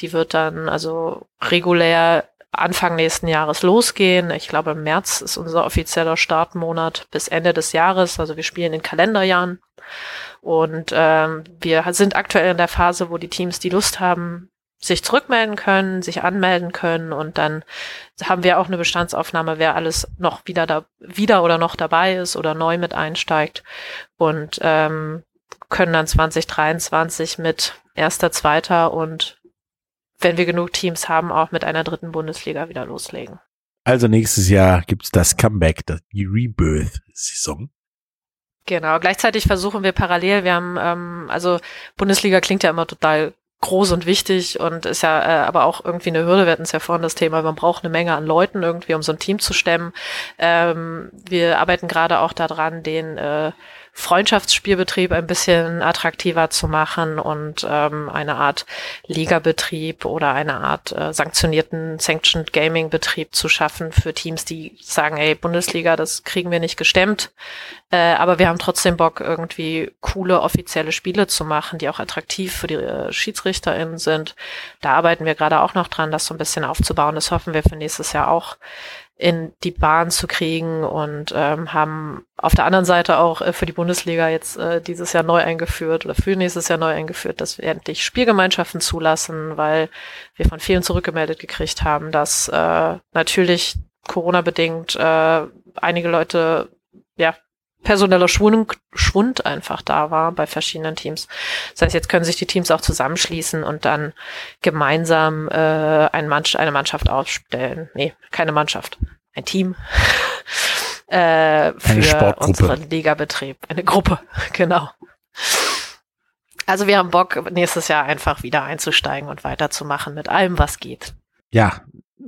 [SPEAKER 3] Die wird dann also regulär Anfang nächsten Jahres losgehen. Ich glaube, im März ist unser offizieller Startmonat bis Ende des Jahres. Also wir spielen in Kalenderjahren. Und ähm, wir sind aktuell in der Phase, wo die Teams, die Lust haben, sich zurückmelden können, sich anmelden können und dann haben wir auch eine Bestandsaufnahme, wer alles noch wieder da wieder oder noch dabei ist oder neu mit einsteigt und ähm, können dann 2023 mit erster, zweiter und wenn wir genug Teams haben, auch mit einer dritten Bundesliga wieder loslegen.
[SPEAKER 2] Also nächstes Jahr gibt's das Comeback, die Rebirth-Saison.
[SPEAKER 3] Genau, gleichzeitig versuchen wir parallel, wir haben, ähm, also Bundesliga klingt ja immer total groß und wichtig und ist ja äh, aber auch irgendwie eine Hürde. Wir hatten es ja vorhin das Thema, man braucht eine Menge an Leuten irgendwie, um so ein Team zu stemmen. Ähm, wir arbeiten gerade auch daran, den äh, Freundschaftsspielbetrieb ein bisschen attraktiver zu machen und ähm, eine Art Ligabetrieb oder eine Art äh, sanktionierten Sanctioned Gaming Betrieb zu schaffen für Teams, die sagen, ey, Bundesliga, das kriegen wir nicht gestemmt, äh, aber wir haben trotzdem Bock, irgendwie coole offizielle Spiele zu machen, die auch attraktiv für die äh, SchiedsrichterInnen sind. Da arbeiten wir gerade auch noch dran, das so ein bisschen aufzubauen. Das hoffen wir für nächstes Jahr auch in die Bahn zu kriegen und ähm, haben auf der anderen Seite auch äh, für die Bundesliga jetzt äh, dieses Jahr neu eingeführt oder für nächstes Jahr neu eingeführt, dass wir endlich Spielgemeinschaften zulassen, weil wir von vielen zurückgemeldet gekriegt haben, dass äh, natürlich Corona-bedingt äh, einige Leute ja personeller Schwund, Schwund einfach da war bei verschiedenen Teams. Das heißt, jetzt können sich die Teams auch zusammenschließen und dann gemeinsam äh, ein Mann, eine Mannschaft aufstellen. Nee, keine Mannschaft, ein Team. äh, für unseren Ligabetrieb. Eine Gruppe, genau. Also wir haben Bock, nächstes Jahr einfach wieder einzusteigen und weiterzumachen mit allem, was geht.
[SPEAKER 2] Ja,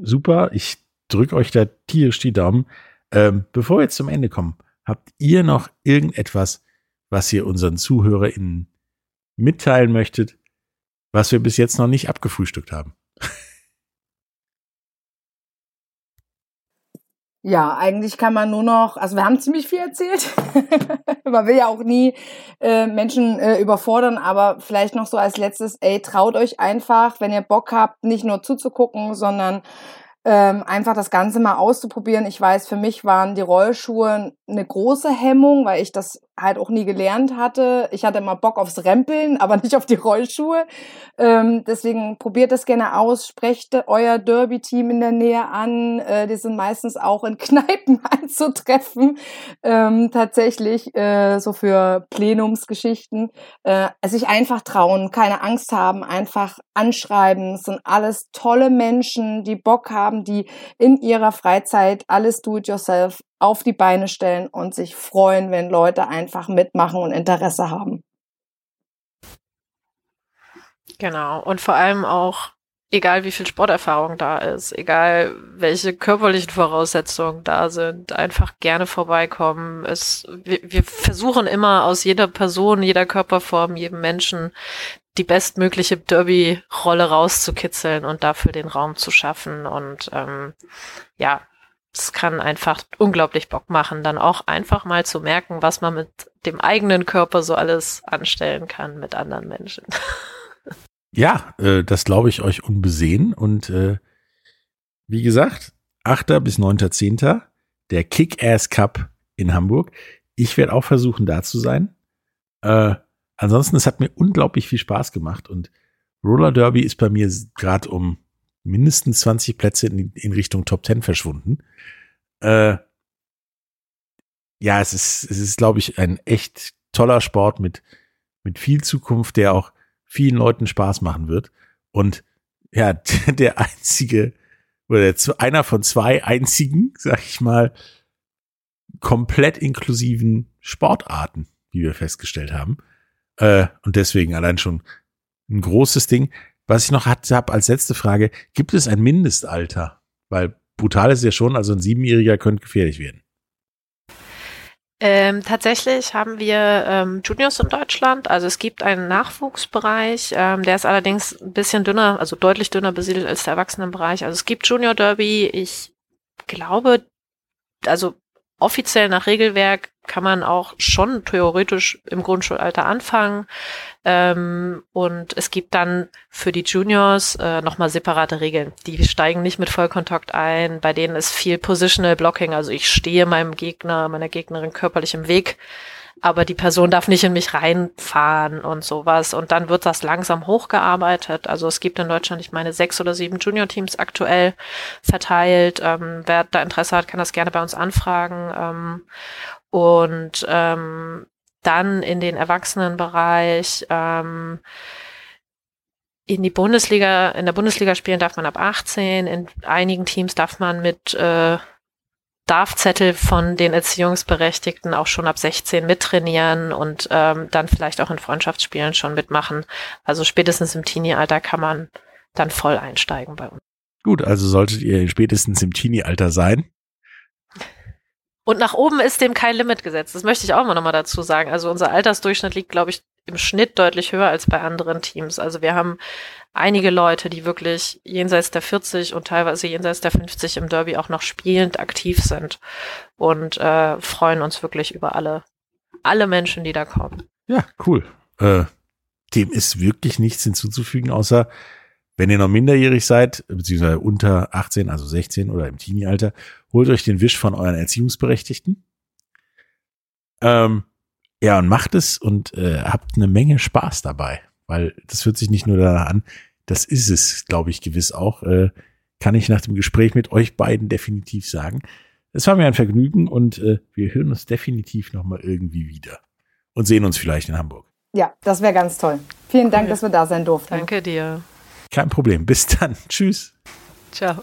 [SPEAKER 2] super. Ich drücke euch da tierisch die Daumen. Ähm, bevor wir jetzt zum Ende kommen, Habt ihr noch irgendetwas, was ihr unseren ZuhörerInnen mitteilen möchtet, was wir bis jetzt noch nicht abgefrühstückt haben?
[SPEAKER 4] Ja, eigentlich kann man nur noch, also wir haben ziemlich viel erzählt. man will ja auch nie äh, Menschen äh, überfordern, aber vielleicht noch so als letztes, ey, traut euch einfach, wenn ihr Bock habt, nicht nur zuzugucken, sondern ähm, einfach das Ganze mal auszuprobieren. Ich weiß, für mich waren die Rollschuhe eine große Hemmung, weil ich das halt auch nie gelernt hatte. Ich hatte immer Bock aufs Rempeln, aber nicht auf die Rollschuhe. Ähm, deswegen probiert das gerne aus, sprecht euer Derby-Team in der Nähe an. Äh, die sind meistens auch in Kneipen anzutreffen. Ähm, tatsächlich äh, so für Plenumsgeschichten. Äh, sich einfach trauen, keine Angst haben, einfach anschreiben. Es sind alles tolle Menschen, die Bock haben, die in ihrer Freizeit alles do-it-yourself auf die Beine stellen und sich freuen, wenn Leute einfach mitmachen und Interesse haben.
[SPEAKER 3] Genau. Und vor allem auch, egal wie viel Sporterfahrung da ist, egal welche körperlichen Voraussetzungen da sind, einfach gerne vorbeikommen. Es, wir, wir versuchen immer aus jeder Person, jeder Körperform, jedem Menschen die bestmögliche Derby-Rolle rauszukitzeln und dafür den Raum zu schaffen. Und ähm, ja, es kann einfach unglaublich Bock machen, dann auch einfach mal zu merken, was man mit dem eigenen Körper so alles anstellen kann mit anderen Menschen.
[SPEAKER 2] Ja, äh, das glaube ich euch unbesehen. Und äh, wie gesagt, 8. bis 9.10. der Kick-Ass Cup in Hamburg. Ich werde auch versuchen, da zu sein. Äh, ansonsten, es hat mir unglaublich viel Spaß gemacht und Roller Derby ist bei mir gerade um mindestens 20 Plätze in, in Richtung Top 10 verschwunden. Äh, ja, es ist, es ist, glaube ich, ein echt toller Sport mit, mit viel Zukunft, der auch vielen Leuten Spaß machen wird. Und ja, der einzige oder der, einer von zwei einzigen, sag ich mal, komplett inklusiven Sportarten, wie wir festgestellt haben. Äh, und deswegen allein schon ein großes Ding. Was ich noch habe als letzte Frage, gibt es ein Mindestalter? Weil brutal ist ja schon, also ein Siebenjähriger könnte gefährlich werden.
[SPEAKER 3] Ähm, tatsächlich haben wir ähm, Juniors in Deutschland. Also es gibt einen Nachwuchsbereich, ähm, der ist allerdings ein bisschen dünner, also deutlich dünner besiedelt als der Erwachsenenbereich. Also es gibt Junior Derby. Ich glaube, also offiziell nach Regelwerk kann man auch schon theoretisch im Grundschulalter anfangen. Ähm, und es gibt dann für die Juniors äh, nochmal separate Regeln. Die steigen nicht mit Vollkontakt ein. Bei denen ist viel Positional Blocking. Also ich stehe meinem Gegner, meiner Gegnerin körperlich im Weg aber die Person darf nicht in mich reinfahren und sowas. Und dann wird das langsam hochgearbeitet. Also es gibt in Deutschland, ich meine, sechs oder sieben Junior-Teams aktuell verteilt. Ähm, wer da Interesse hat, kann das gerne bei uns anfragen. Ähm, und ähm, dann in den Erwachsenenbereich ähm, in die Bundesliga, in der Bundesliga spielen darf man ab 18, in einigen Teams darf man mit äh, Darfzettel von den Erziehungsberechtigten auch schon ab 16 mittrainieren und ähm, dann vielleicht auch in Freundschaftsspielen schon mitmachen. Also spätestens im Teenie-Alter kann man dann voll einsteigen bei uns.
[SPEAKER 2] Gut, also solltet ihr spätestens im Teenie-Alter sein.
[SPEAKER 3] Und nach oben ist dem kein Limit gesetzt. Das möchte ich auch mal nochmal dazu sagen. Also unser Altersdurchschnitt liegt, glaube ich, im Schnitt deutlich höher als bei anderen Teams. Also wir haben einige Leute, die wirklich jenseits der 40 und teilweise jenseits der 50 im Derby auch noch spielend aktiv sind und äh, freuen uns wirklich über alle, alle Menschen, die da kommen.
[SPEAKER 2] Ja, cool. Äh, dem ist wirklich nichts hinzuzufügen, außer wenn ihr noch minderjährig seid, beziehungsweise unter 18, also 16 oder im Teenie-Alter, holt euch den Wisch von euren Erziehungsberechtigten. Ähm, ja, und macht es und äh, habt eine Menge Spaß dabei, weil das hört sich nicht nur danach an, das ist es, glaube ich, gewiss auch. Äh, kann ich nach dem Gespräch mit euch beiden definitiv sagen. Es war mir ein Vergnügen und äh, wir hören uns definitiv nochmal irgendwie wieder und sehen uns vielleicht in Hamburg.
[SPEAKER 4] Ja, das wäre ganz toll. Vielen Dank, dass wir da sein durften.
[SPEAKER 3] Danke dir.
[SPEAKER 2] Kein Problem. Bis dann. Tschüss.
[SPEAKER 3] Ciao.